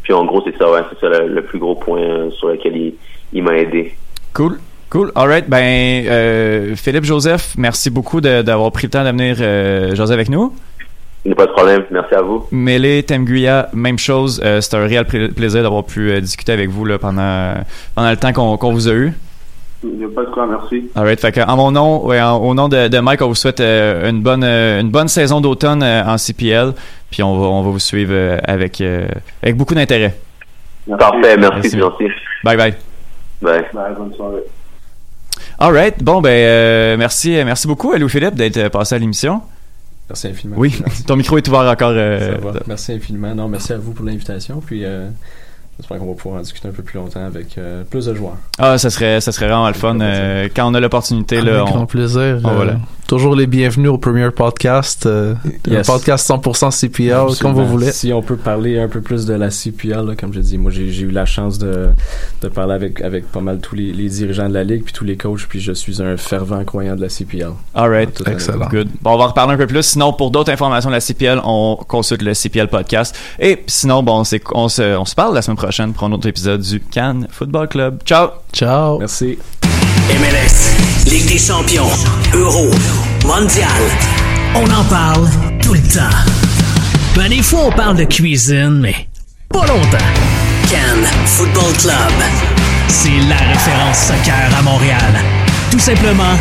puis en gros, c'est ça, ouais, c'est ça le, le plus gros point euh, sur lequel il, il m'a aidé. Cool. Cool. All right. Ben, euh, Philippe Joseph, merci beaucoup d'avoir pris le temps de venir euh, jaser avec nous. Il n'y a pas de problème. Merci à vous. Mélé, Temguya, même chose. Euh, C'était un réel pla- plaisir d'avoir pu discuter avec vous là, pendant, pendant le temps qu'on qu'on vous a eu. Il n'y a pas de quoi, merci. All right. Fait que, en mon nom, ouais, en- au nom de, de Mike, on vous souhaite euh, une bonne euh, une bonne saison d'automne euh, en CPL. Puis on va on va vous suivre euh, avec euh, avec beaucoup d'intérêt. Parfait, merci, gentil. Bye bye. Bye. Bye, bonne soirée. Alright, bon ben euh, merci, merci beaucoup à Louis-Philippe d'être passé à l'émission. Merci infiniment. Oui, ton micro est ouvert encore. euh, Ça va. Merci infiniment. Non, merci à vous pour l'invitation. Puis, euh, j'espère qu'on va pouvoir en discuter un peu plus longtemps avec euh, plus de joueurs. Ah, ça serait, ça serait vraiment le fun. euh, quand on a l'opportunité, là, Avec on, grand plaisir. on va Euh, là. Toujours les bienvenus au Premier Podcast. euh, Yes. Un podcast 100% CPL, comme vous voulez. Si on peut parler un peu plus de la CPL, là, comme je dis, moi j'ai eu la chance de, de parler avec, avec pas mal tous les, les dirigeants de la ligue puis tous les coachs, puis je suis un fervent croyant de la CPL. Alright, Tout honnêtement. Good. Bon, on va en reparler un peu plus. Sinon, pour d'autres informations de la CPL, on consulte le CPL podcast. Et sinon, bon, c'est, on se, on se parle la semaine prochaine pour un autre épisode du Cannes Football Club. Ciao! Ciao! Merci. MLS, Ligue des champions, Euro, Mondial. On en parle tout le temps. Ben, des fois, on parle de cuisine, mais pas longtemps. Cannes Football Club. C'est la référence soccer à Montréal. Tout simplement